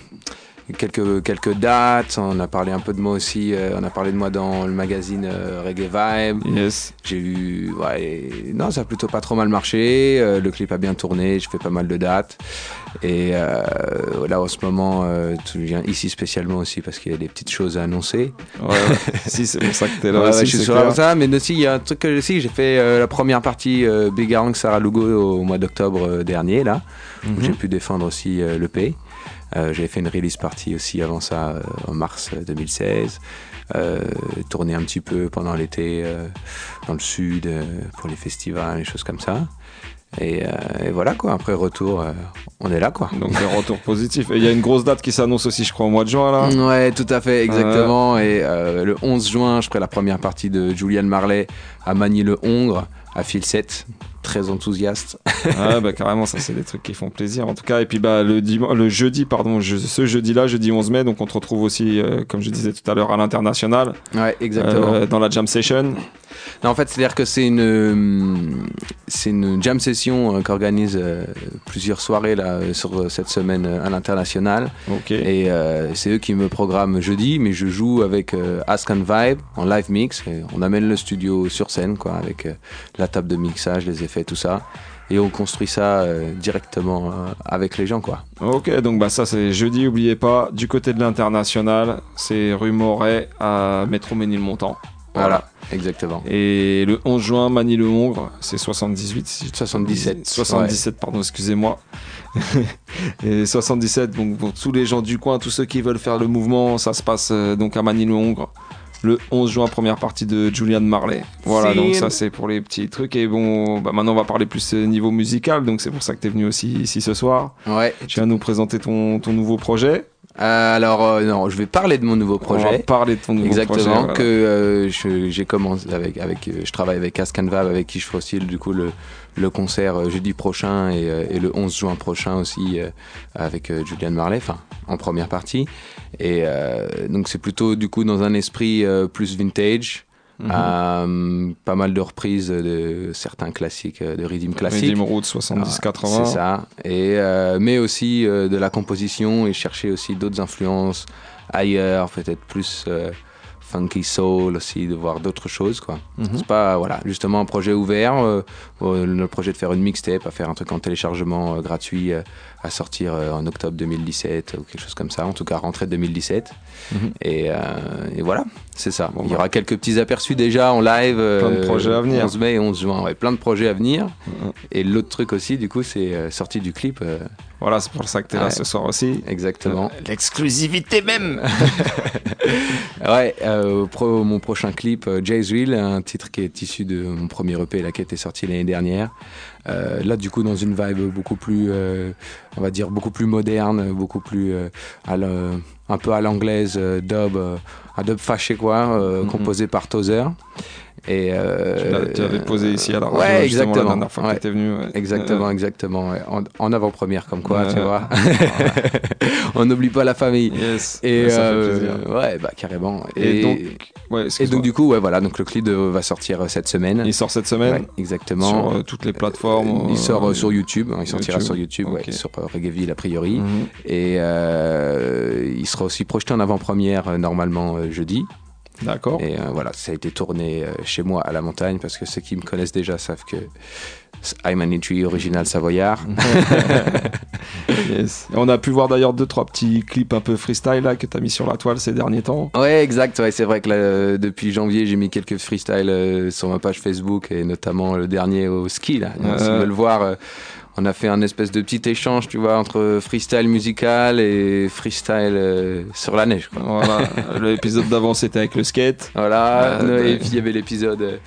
Quelques, quelques dates, on a parlé un peu de moi aussi, euh, on a parlé de moi dans le magazine euh, Reggae Vibe. Yes. J'ai eu. Ouais, non, ça a plutôt pas trop mal marché. euh, le clip a bien tourné, je fais pas mal de dates. Et là, en ce moment, tu viens ici spécialement aussi parce qu'il y a des petites choses à annoncer. Ouais, si, c'est pour ça que t'es là Ouais, aussi. ouais, je suis sur clair. ça, mais aussi il y a un truc que aussi j'ai fait la première partie Big Arang Sarah Lugo au mois d'octobre dernier là, où Mhm. j'ai pu défendre aussi le P. Euh, J'avais fait une release party aussi avant ça euh, en mars euh, 2016. Euh, tourné un petit peu pendant l'été dans le sud pour les festivals, les choses comme ça. Et, euh, et voilà quoi, après retour, euh, on est là quoi. Donc des retours positifs. Et il y a une grosse date qui s'annonce aussi, je crois, au mois de juin là. Ouais, tout à fait, exactement. Et le 11 juin, je ferai la première partie de Julian Marley à Magny-le-Hongre, à fil 7. Très enthousiaste. Ouais, bah carrément, ça c'est des trucs qui font plaisir en tout cas. Et puis bah le, le jeudi, pardon, je- ce jeudi-là, jeudi 11 mai, donc on te retrouve aussi, euh, comme je disais tout à l'heure, à l'international, Ouais, exactement. euh, dans la jam session. Non, en fait, c'est-à-dire que c'est une, euh, c'est une jam session euh, qu'organise euh, plusieurs soirées là, sur cette semaine à l'international. Et euh, c'est eux qui me programment jeudi, mais je joue avec euh, Ask and Vibe en live mix. Et on amène le studio sur scène, quoi, avec euh, la table de mixage, les effets, tout ça. Et on construit ça euh, directement euh, avec les gens, quoi. Ok, donc bah ça c'est jeudi, oubliez pas, du côté de l'international, c'est rue Moret à Métro Ménilmontant. Voilà, exactement. Et le 11 juin, Manille-le-Hongre, c'est 78. si je- 77, 77, pardon, excusez-moi. et 77, donc pour tous les gens du coin, tous ceux qui veulent faire le mouvement, ça se passe euh, donc à Manille-le-Hongre. le 11 juin, première partie de Julian Marley. Voilà, donc ça c'est pour les petits trucs. Et bon, bah, maintenant on va parler plus euh, niveau musical, donc c'est pour ça que t'es venu aussi ici ce soir. Ouais. Tu vas nous présenter ton, ton nouveau projet. Euh, alors, euh, non, je vais parler de mon nouveau On va projet. parler de ton nouveau Exactement, projet. voilà. que euh, j'ai commencé avec, avec euh, je travaille avec Ascanvab, avec qui je ferai aussi du coup le, le concert euh, jeudi prochain et, euh, et le 11 juin prochain aussi euh, avec euh, Julian Marley, enfin en première partie. Et euh, donc c'est plutôt du coup dans un esprit euh, plus vintage. Mhm. Euh, pas mal de reprises de certains classiques, euh, de rhythm classiques. Rhythm Road 70-80. C'est ça. Et, euh, mais aussi euh, de la composition et chercher aussi d'autres influences ailleurs, peut-être plus euh, funky soul aussi, de voir d'autres choses. quoi. Mhm. C'est pas, voilà, justement un projet ouvert, euh, euh, le projet de faire une mixtape, à faire un truc en téléchargement euh, gratuit, euh, à sortir en octobre 2017 ou quelque chose comme ça, en tout cas rentrée 2017. Mhm. Et, et voilà, c'est ça. Il y aura quelques petits aperçus déjà en live. Plein de projets à venir. 11 mai et 11 juin, ouais, plein de projets à venir. Mhm. Et l'autre truc aussi, du coup, c'est sortie du clip. Voilà, c'est pour ça que t'es là Ouais. ce soir aussi. Exactement. L'exclusivité même Ouais, euh, pro- mon prochain clip, euh, Jazzville, un titre qui est issu de mon premier EP là, qui était sorti l'année dernière. Euh, là, du coup, dans une vibe beaucoup plus, on va dire, beaucoup plus moderne, beaucoup plus à la- un peu à l'anglaise, dub, un dub fâché quoi, Mhm. composé par Tozer. Et euh, Tu tu l'avais posé ici à la radio, ouais, justement, la dernière fois que Ouais. t'étais venu, ouais. Exactement, Euh, exactement. En, en avant-première, comme quoi, tu vois. On n'oublie pas la famille. Yes. Et Ouais, ça fait euh, plaisir. ouais, bah carrément. Et, donc, et du coup, ouais, voilà, donc le clip de- va sortir euh, cette semaine. il sort cette semaine exactement. sur euh, toutes les plateformes. il sort euh, euh, sur YouTube, hein, il sortira YouTube. sur YouTube, ouais, Ok. sur euh, Reggaeville a priori. Mhm. Et euh, il sera aussi projeté en avant-première euh, normalement euh, jeudi. D'accord. Et euh, voilà, ça a été tourné euh, chez moi à la montagne parce que ceux qui me connaissent déjà savent que I'm an Tree original savoyard. Yes. On a pu voir d'ailleurs deux trois petits clips un peu freestyle là que t'as mis sur la toile ces derniers temps. Ouais, exact. Ouais, c'est vrai que là, euh, depuis janvier, j'ai mis quelques freestyles euh, sur ma page Facebook et notamment le dernier au ski. Là. Euh. Si vous voulez le voir, euh, on a fait un espèce de petit échange, tu vois, entre freestyle musical et freestyle euh, sur la neige. Quoi. Voilà. L'épisode d'avant c'était avec le skate. Voilà. Euh, et puis il y avait l'épisode euh,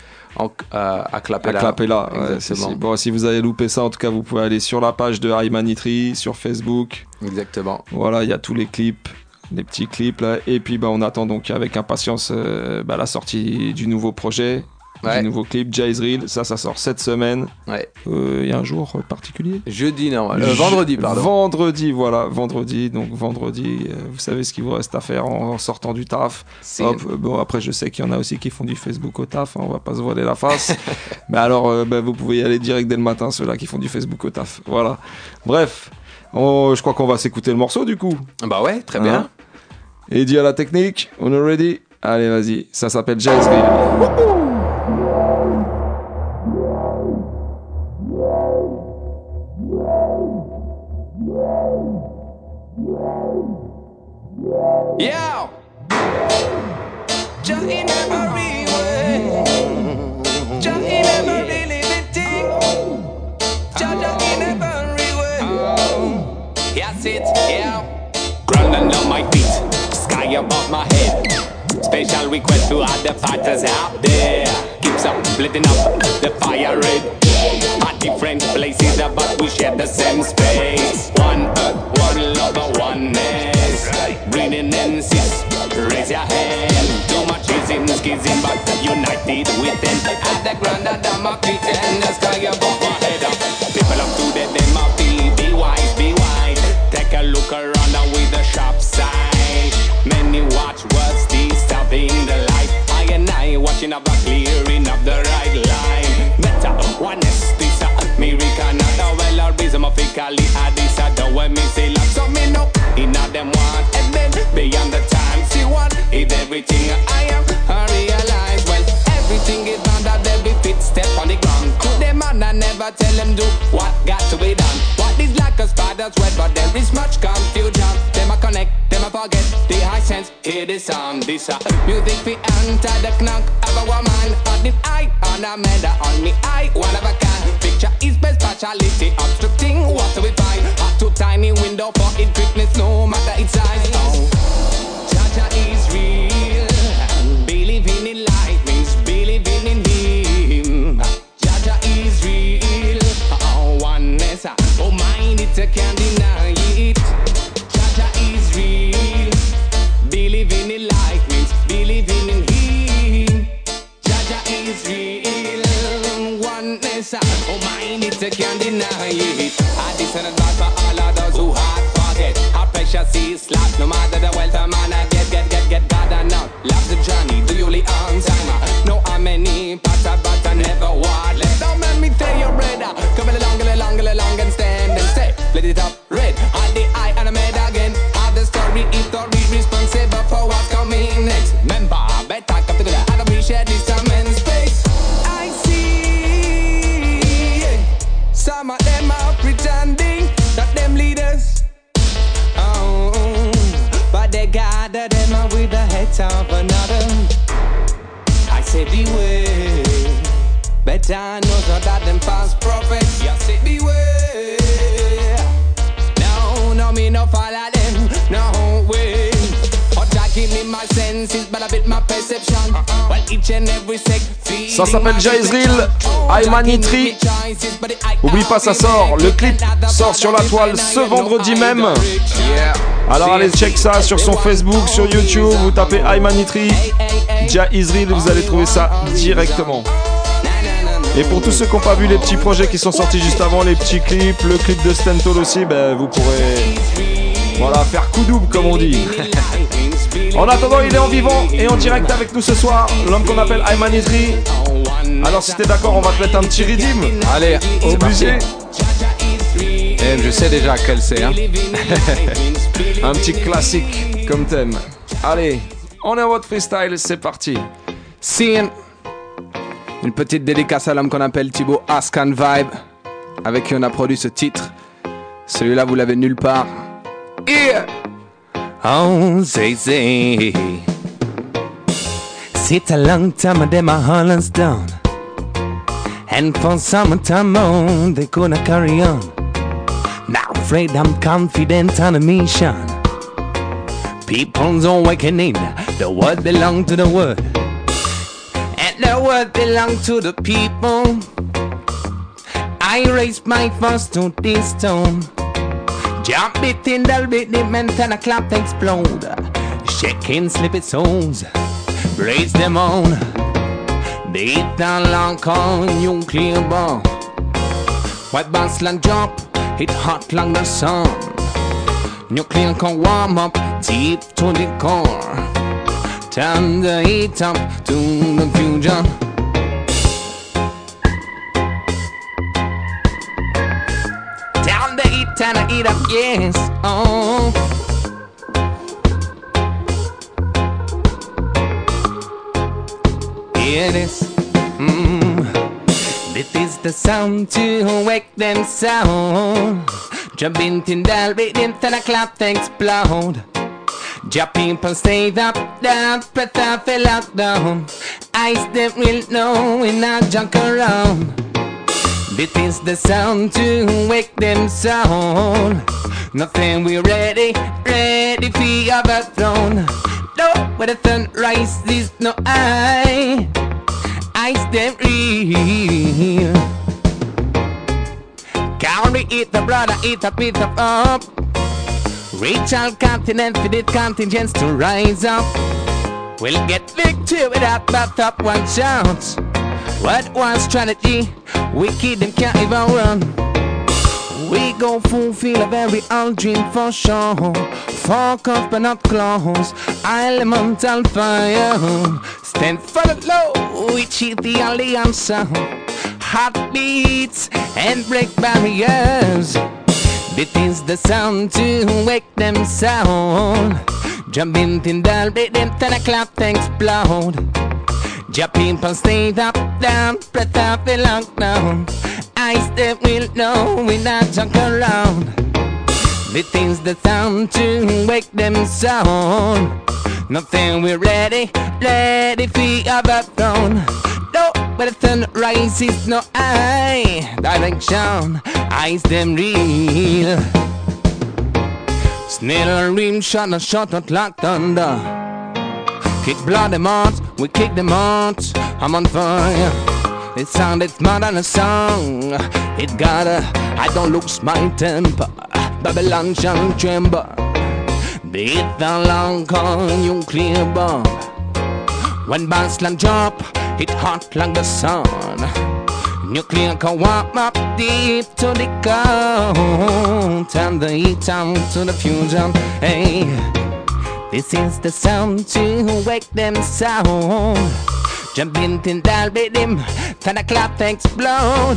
à, à À Clapella. ouais, si, si. Bon, si vous avez loupé ça, en tout cas, vous pouvez aller sur la page de Hymanitry sur Facebook. Exactement. Voilà, il y a tous les clips, les petits clips là. Et puis, bah, on attend donc avec impatience euh, bah, la sortie du nouveau projet, Ouais. du nouveau clip, Jazz Reel. Ça, ça sort cette semaine. Ouais. Euh, Il y a un jour particulier Jeudi, non. euh, vendredi, pardon. Vendredi, voilà, vendredi. Donc vendredi, euh, vous savez ce qu'il vous reste à faire en, en sortant du taf. C'est- Hop, euh, bon après je sais qu'il y en a aussi qui font du Facebook au taf, hein, on va pas se voiler la face. Mais alors euh, ben, vous pouvez y aller direct dès le matin, ceux-là qui font du Facebook au taf. Voilà. Bref, on- je crois qu'on va s'écouter le morceau du coup. Bah ouais, très bien. Hein Et dit à la technique, on est ready Allez vas-y, ça s'appelle Jazz Yo! Just in every way. Just in every living thing. Just in every way. Yes, it, yeah. Ground under my feet, sky above my head. Special request to the fighters out there. Keeps up, splitting up the fire red. At different places, but we share the same space. One earth, one love, uh, oneness. Breathing in sis, raise your hand. Too much ism, schism, but united within. At the ground under my feet and the sky above my head. Up People up to the them of the be wise, be wise. Take a look around and with a sharp sight. Many watch words disturbing the light. I and I watching up the clearing up the right line. Better honest this a miracle another well or reason of a this a the way me say everything I am I realize well everything is under the be fit step on the ground. To them man I never tell them do what got to be done? What is like a spider's web but there is much confusion. Them a connect them a forget the high sense. Hear the sound this a music fi enter the knock of a woman. On the eye on a matter on me eye one of a kind. Picture is best speciality obstructing what we find. A too tiny window for it quickness no matter Ça s'appelle Jaizril, Aymanitri. Oublie pas, ça sort. Le clip sort sur la toile ce vendredi même. Alors allez check ça sur son Facebook, sur YouTube. Vous tapez Aymanitri, Jaizril, vous allez trouver ça directement. Et pour tous ceux qui n'ont pas vu les petits projets qui sont sortis juste avant, les petits clips, le clip de Stentol aussi, ben, vous pourrez voilà, faire coup double comme on dit. en attendant, il est en vivant et en direct avec nous ce soir, l'homme qu'on appelle Ayman Idri. Alors si t'es d'accord, on va te mettre un petit rythme. Allez, obligé. Eh, je sais déjà quel c'est. Hein. un petit classique comme thème. Allez, on est en mode freestyle, c'est parti. Scene. Une petite dédicace à l'homme qu'on appelle Thibaut Ascan Vibe, avec qui on a produit ce titre. Celui-là, vous l'avez nulle part. Oh, say, say. Sit a long time, them a Holland's down. And for some time on, they gonna carry on. Now, afraid I'm confident on a mission. People's awakening, the word belong to the word. And the word belong to the people. I raise my voice to this stone. Jump it in the rhythm and ten o'clock to explode. Shaking sleepy souls, raise them on. Down long call nuclear bomb. White bounce land jump, hit hot like the sun. Nuclear can warm up deep to the core. Turn the heat up to the fusion. Down the and I eat up, yes. Oh. It is. Mm. This is the sound to wake them sound. Jump into the rhythm, ten o'clock to explode. Jump people stay up, down, breath off a lockdown. Ice them will know we not junk around. This is the sound to wake them sound. Nothing we ready, ready for your throne. No, where the sun rises, no eye. I stand real. Carry it, the brother, eat up, eat up, up. Reach out continent for the contingents to rise up. We'll get victory without that top one chance. What was strategy? Wicked and can't even run. We go fulfill a very old dream for sure. Fuck off but not close. Elemental fire. Stand for the low, which is the only answer. Heartbeats and break barriers. This is the sound to wake them sound. Jump into the rhythm, ten o'clock explode. Jump people stay up, down, breath off the lockdown. Ice that will know we not junk around. This is the sound to wake them sound. Nothing we're ready, ready for your throne. No, but the sun rises, no eye direction. Eyes them real. Snail rim shot, a shot out like thunder. Kick blood them out, we kick them out. I'm on fire. It sounded more than a song. It got a, I don't lose my temper. Babylon shall tremble. Beat the long call nuclear bomb. When Bansland drop, It hot like the sun. Nuclear can warm up deep to the core. Turn the heat on to the fusion. Hey, this is the sound to wake them sound. Jump into that rhythm, till the clap explode.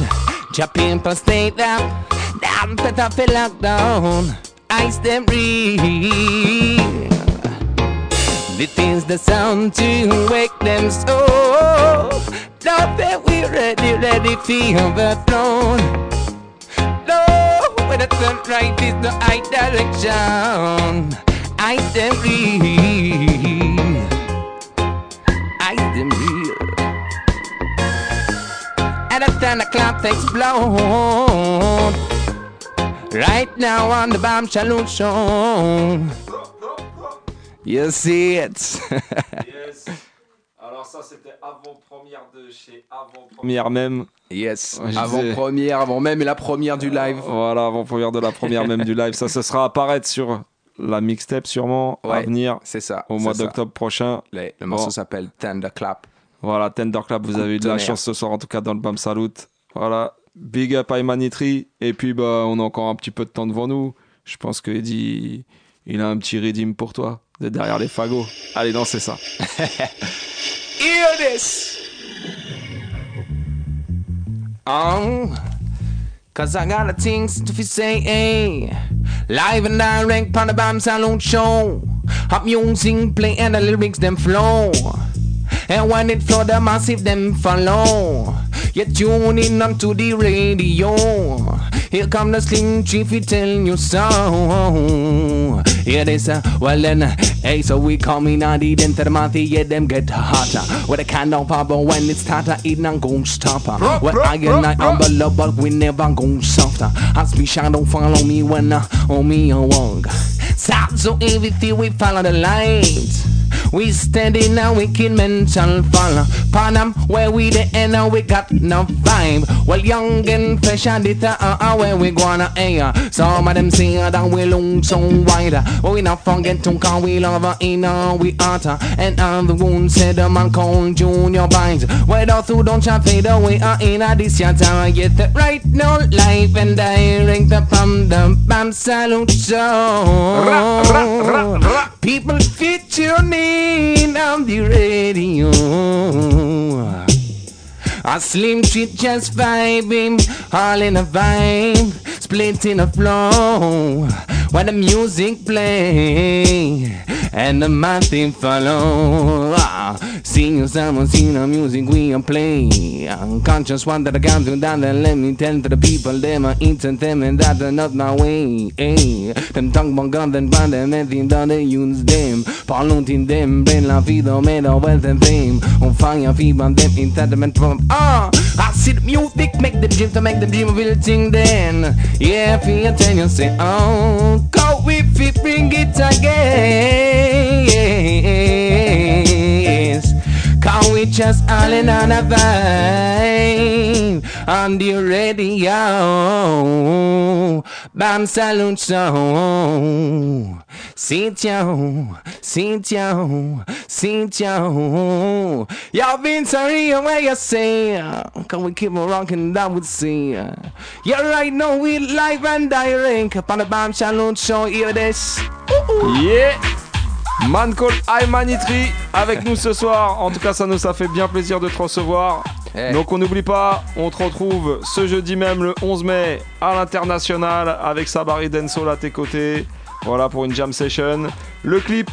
Jump in for stay down, down for the lockdown. Ice them real. This is the sound to wake them so. Now that we're ready, ready for overthrown. No, when the sunrise is the right direction. Ice them real. Ice them real. And the ten o'clock explode. Right now on the bomb salute show. You see it. Yes. Alors ça c'était avant-première de chez avant-première même. Yes. Ouais, je avant disais- première, avant même la première du live. Voilà, avant-première de la première même du live. Ça, ce sera apparaître sur la mixtape sûrement à venir c'est ça. au mois d'octobre prochain. Le, le morceau Bon. s'appelle Tender Clap. Voilà, Tender Clap, vous avez eu de la chance ce soir, en tout cas dans le BAM Salute. Voilà, big up à Imanitri. Et puis, bah, on a encore un petit peu de temps devant nous. Je pense que Eddie, il a un petit redeem pour toi, de derrière les fagots. Allez, dansez ça. Hear this. Um, cause I got a things to say, hey. Live and direct on the Bam Salute show. Hot music play and the lyrics them flow. And when it flow, the massive them follow. You're tuning in onto the radio. Here come the slim chief, he tell you so. Here they say, well then, hey, so we coming on the into the month, yeah, them get hotter. With a kind of power when it's starter, it not gon' stop her. Well, I and I umbrella, but we never gon' softer. As me shadow follow me when uh, on me a walk. Stop so everything we follow the light. We steady now, we can mental fall. Panam, where we the end, now we got no vibe. Well, young and fresh and it uh, uh, where we gonna air. Some of them say uh, that we long so wide. But we not forget to call we love in uh, we utter. And on the wound said the man called Junior Binds. Where those who don't try fade away are in a this your time. Yet the right no life and direct from the Bam Salute Show. People fit your name on the radio. A slim shit just vibing, all in a vibe, split in a flow. When the music play and the math follow. Ah, sing someone, sing the music we a play. Unconscious one that I can't do that, and let me tell to the people them are instant them and that's not my way. Hey, them talk about God and find them everything that they use them. In them, bring la vida, made of wealth and fame. On fire, fever, them entitlement from ah. I see the music, make them dream to make them dream of thing then. Yeah, feel ten you say, oh, go if it bring it again. Just in on a vibe on the radio. Bam Salute Show. Down, sit down. Y'all been sorry where you say. Can we keep on rocking that would say. Yeah, right now we live and direct up on the Bam Salute Show. Hear this. Yeah Man called Imanitri avec nous ce soir. En tout cas, ça nous a fait bien plaisir de te recevoir. Eh. Donc on n'oublie pas, on te retrouve ce jeudi même le 11 mai à l'international avec Sabari Denso à tes côtés. Voilà pour une jam session. Le clip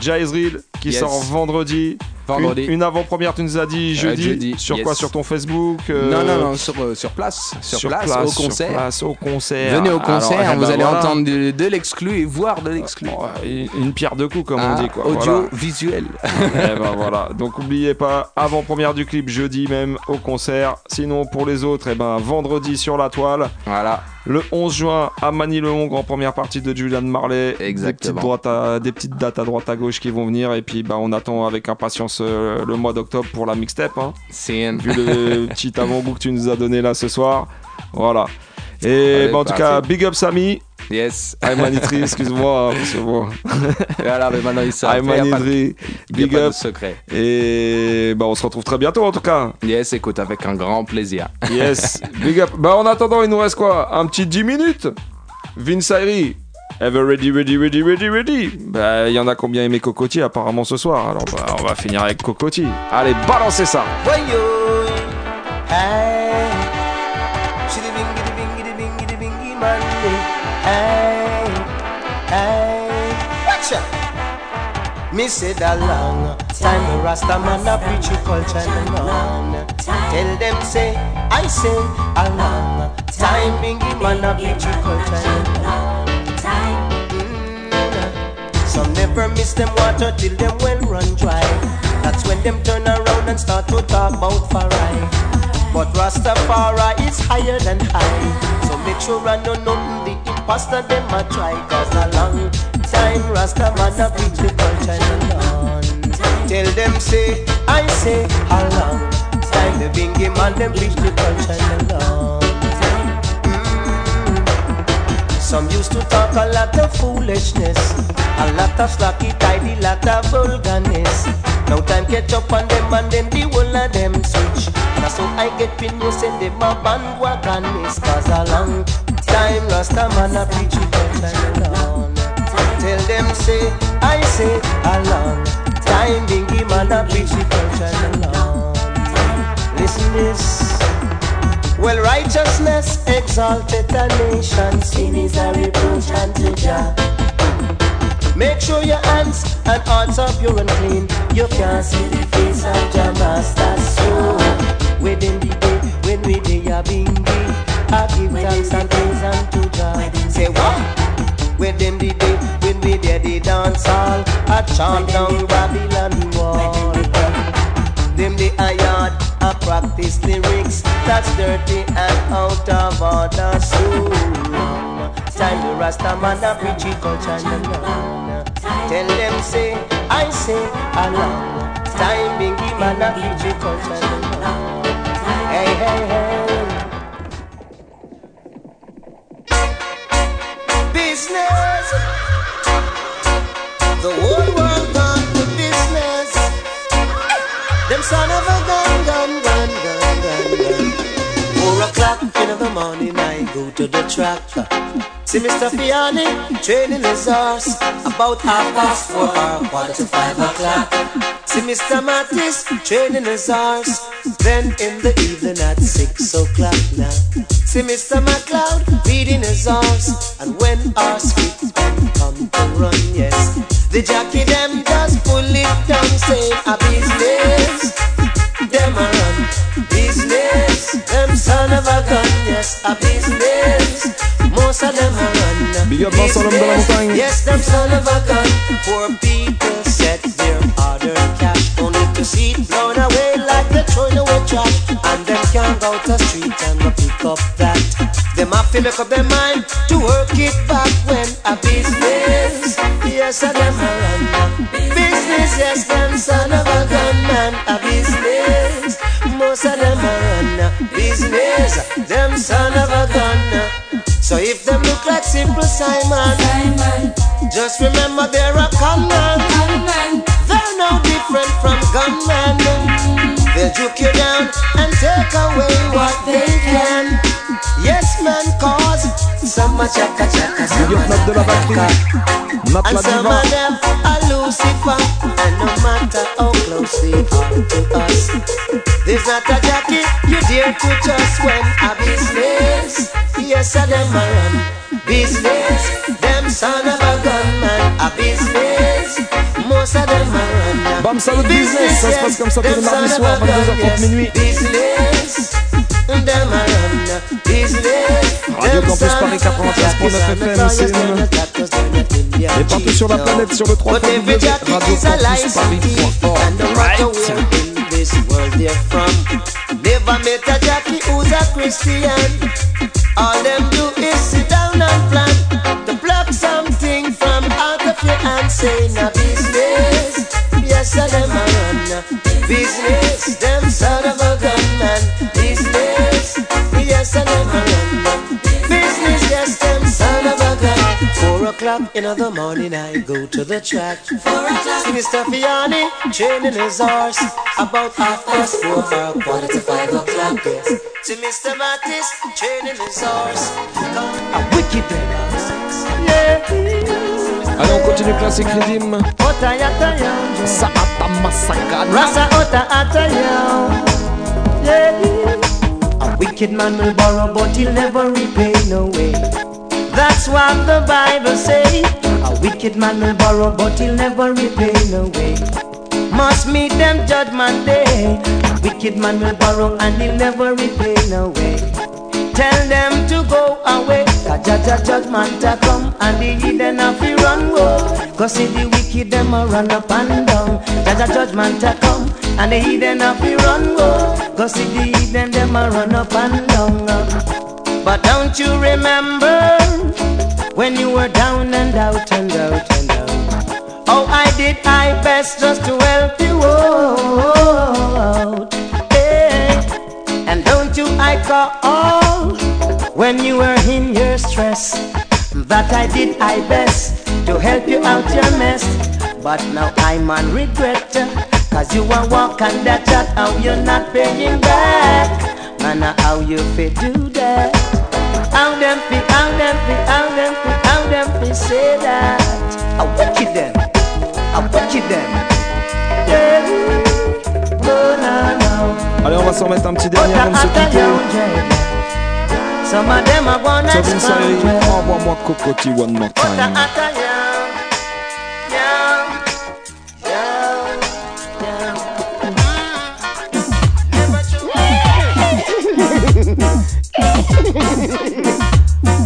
Jazz Reel qui Yes. sort vendredi. Vendredi. Une, une avant-première, tu nous as dit Euh, jeudi. Sur yes. quoi Sur ton Facebook euh, Non, non, non, sur, euh, sur place. Sur, place, au sur concert. place, au concert. Venez au Alors, concert, eh ben vous allez voilà. entendre de, de l'exclu et voir de l'exclu. Une une pierre deux coups, comme on Ah, dit. Quoi. audio, Voilà. visuel. Eh ben voilà, donc n'oubliez pas, avant-première du clip jeudi même au concert. Sinon pour les autres, eh ben vendredi sur la toile. Voilà. Le 11 juin à Manille-le-Hongre en première partie de Julian Marley. Des petites, Exactement. droites à- des petites dates à droite à gauche qui vont venir. Et puis bah, on attend avec impatience euh, le mois d'octobre pour la mixtape. Hein. Vu le petit avant-goût que tu nous as donné là ce soir. Voilà. Et Allez, bah, en tout cas, big up Samy. Yes. Aymanitri, excuse-moi, hein, c'est bon. Voilà, mais maintenant ils savent. Aymanitri, Il y a big up. secret. Et bah, on se retrouve très bientôt en tout cas. Yes, écoute, avec un grand plaisir. Yes, big up. Bah, en attendant, il nous reste quoi? Un petit 10 minutes Vince Ayri, Ever ready, ready, ready, ready, ready Bah, il y en a combien aimé Cocotier apparemment ce soir? Alors, bah, on va finir avec Cocotier. Allez, balancez ça Why Me said a long time Rasta man a preach your culture and on. Tell them say, I say a long time bingy man a preach your culture and on. Mm. Some never miss them water till them well run dry. That's when them turn around and start to talk about Farai. But Rastafari is higher than high. So make sure I know nothing the imposter them a try. Cause a long time Rasta man a preach the culture and on. Tell them say, I say, how long time the bingy man them preach the culture and on. Mm. Some used to talk a lot of foolishness, a lot of slacky tidy, lot of vulgarness. Now time catch up on them and then the whole of them switch. Now so I get pin you send them a bandwagon is cause a long time Rasta man a preach it culture alone. Tell them say, I say a long time Bingy man a preach it culture alone. Listen this. Well, righteousness exalted a nation, sin is a reproach unto Jah. Make sure your hands and hearts are pure and clean. You can't see the face of Jah Master so. Within the day when we day a bingy, I give thanks and praise unto Jah. Say what? Within the day when we day the dance hall, I chant down Babylon wall. Them the yard, I practice lyrics that's dirty and out of order. So time the Rasta man a preach it culture and. Tell them say, I say a long time bingy man a preach it culture and. Hey hey hey. Business. The whole world gone to business. Them son of a gun, gun, gun, gun, gun, gun. Four o'clock in the morning, I go to the track. See Mr. Fiani training his horse about half past four or quarter to five o'clock. See Mr. Mattis training his horse. Then in the evening at six o'clock now. See Mr. McLeod feeding his horse. And when our and come to run, yes. The jockey them just pull it down, say a business. Them a run business. Them son of a gun, yes, a business. Most of them a run Big up Vincent l'homme de la business. Yes, them son of a gun. Poor people set their hard cash only to see it blown away like they're throwing away trash. And them can't go to street To make up their mind to work it back when a business. Yes, a them a run business. Yes, them son of a gunman a business. Most of them a run business. Them son of a gun. So if them look like simple Simon, just remember they're a conman. They're no different from gunmen. They'll juke you down and take away what they can. Yes, man, cause some a chaka chaka, some la batterie. Nat and some of them are Lucifer, and no matter how close they are to us, there's not a you dare to trust when a business. Yes, a them a run business. Them son of a gunman, a business. Most of them a run Bam Salut Business, ça se passe comme ça tous les mardis soirs, 22h30 minuit. Business. Radio Campus Paris 93.9 FM, une- Et partout sur la planète sur le 3 But every jockey is a license thief, and no matter where in this world they're from, never met a jockey who's a Christian. All them do is sit down and plan. Yes, a them a business. Yes, them son of a gunman. o'clock in the morning I go to the track. See Mr. Fiani training his horse about half past four or quarter to five o'clock. Yes. See Mr. Mattis training his horse. A wicked yeah. Allez, on continue classique rythme. Ota yata yo. Saata Masakana. Rasa ota ata yo. Yeah. Wicked man will borrow, but he'll never repay no way. That's what the Bible say. A wicked man will borrow, but he'll never repay no way. Must meet them judgment day. A wicked man will borrow and he'll never repay no way. Tell them to go away. Kajaja judgment a come and the hidden have to run go. Cause see the wicked them a run up and down. Jaja judgment a come and the hidden have to run go. Cause see the hidden them a run up and down. But don't you remember when you were down and out and out and out? Oh, I did my best just to help you out. You I call when you were in your stress that I did my best to help you out your mess. But now I'm on regret cause you are walking that chat how you're not paying back. Man, how you fit do that? How them fi, how them fi, how them fi, how them fi say that? I wicked them, I wicked them. Allez, on va s'en mettre un petit dernier avant de se quitter. Some of them are gonna Sur Vince Irie, explode. envoie-moi Cocoa Tea one more time.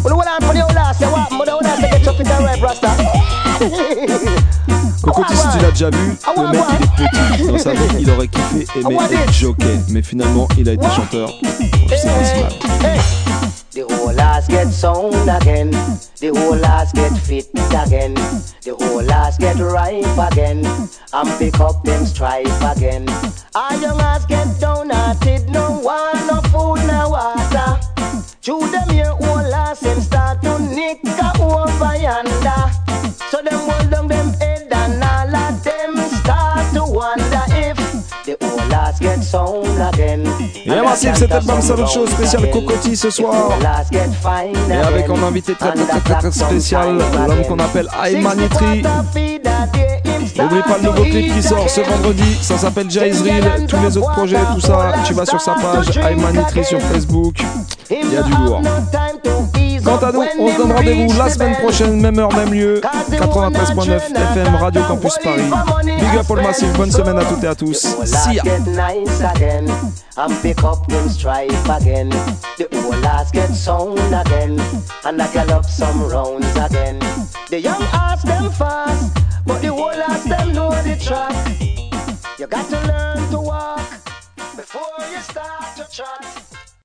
Well, hold on for the old ass, you want, but the old ass get up in the right, Rasta. Cocoti, si tu l'as déjà vu, le mec il est petit. Dans sa vie, il aurait kiffé aimer être jockey. Mais finalement, il a été chanteur. C'est pas si mal. The whole ass get sound again. The whole ass get fit again. The whole ass get ripe again. And pick up them stripe again. Our young ass get down hearted. No one, no food, no water. Chew them here whole ass and start to nick Et Massif, c'était Bam Salut Show spécial Cocoti ce soir. Et avec en invité très très très très, très spécial, l'homme qu'on appelle Aymanitri. N'oublie pas le nouveau clip qui sort ce vendredi, ça s'appelle Jaizril. Tous les autres projets, tout ça, tu vas sur sa page Aymanitri sur Facebook. Il y a du lourd. On se donne rendez-vous la semaine prochaine, même heure, même lieu, 93.9 FM Radio Campus Paris. Big up all Massif, bonne semaine à toutes et à tous. You.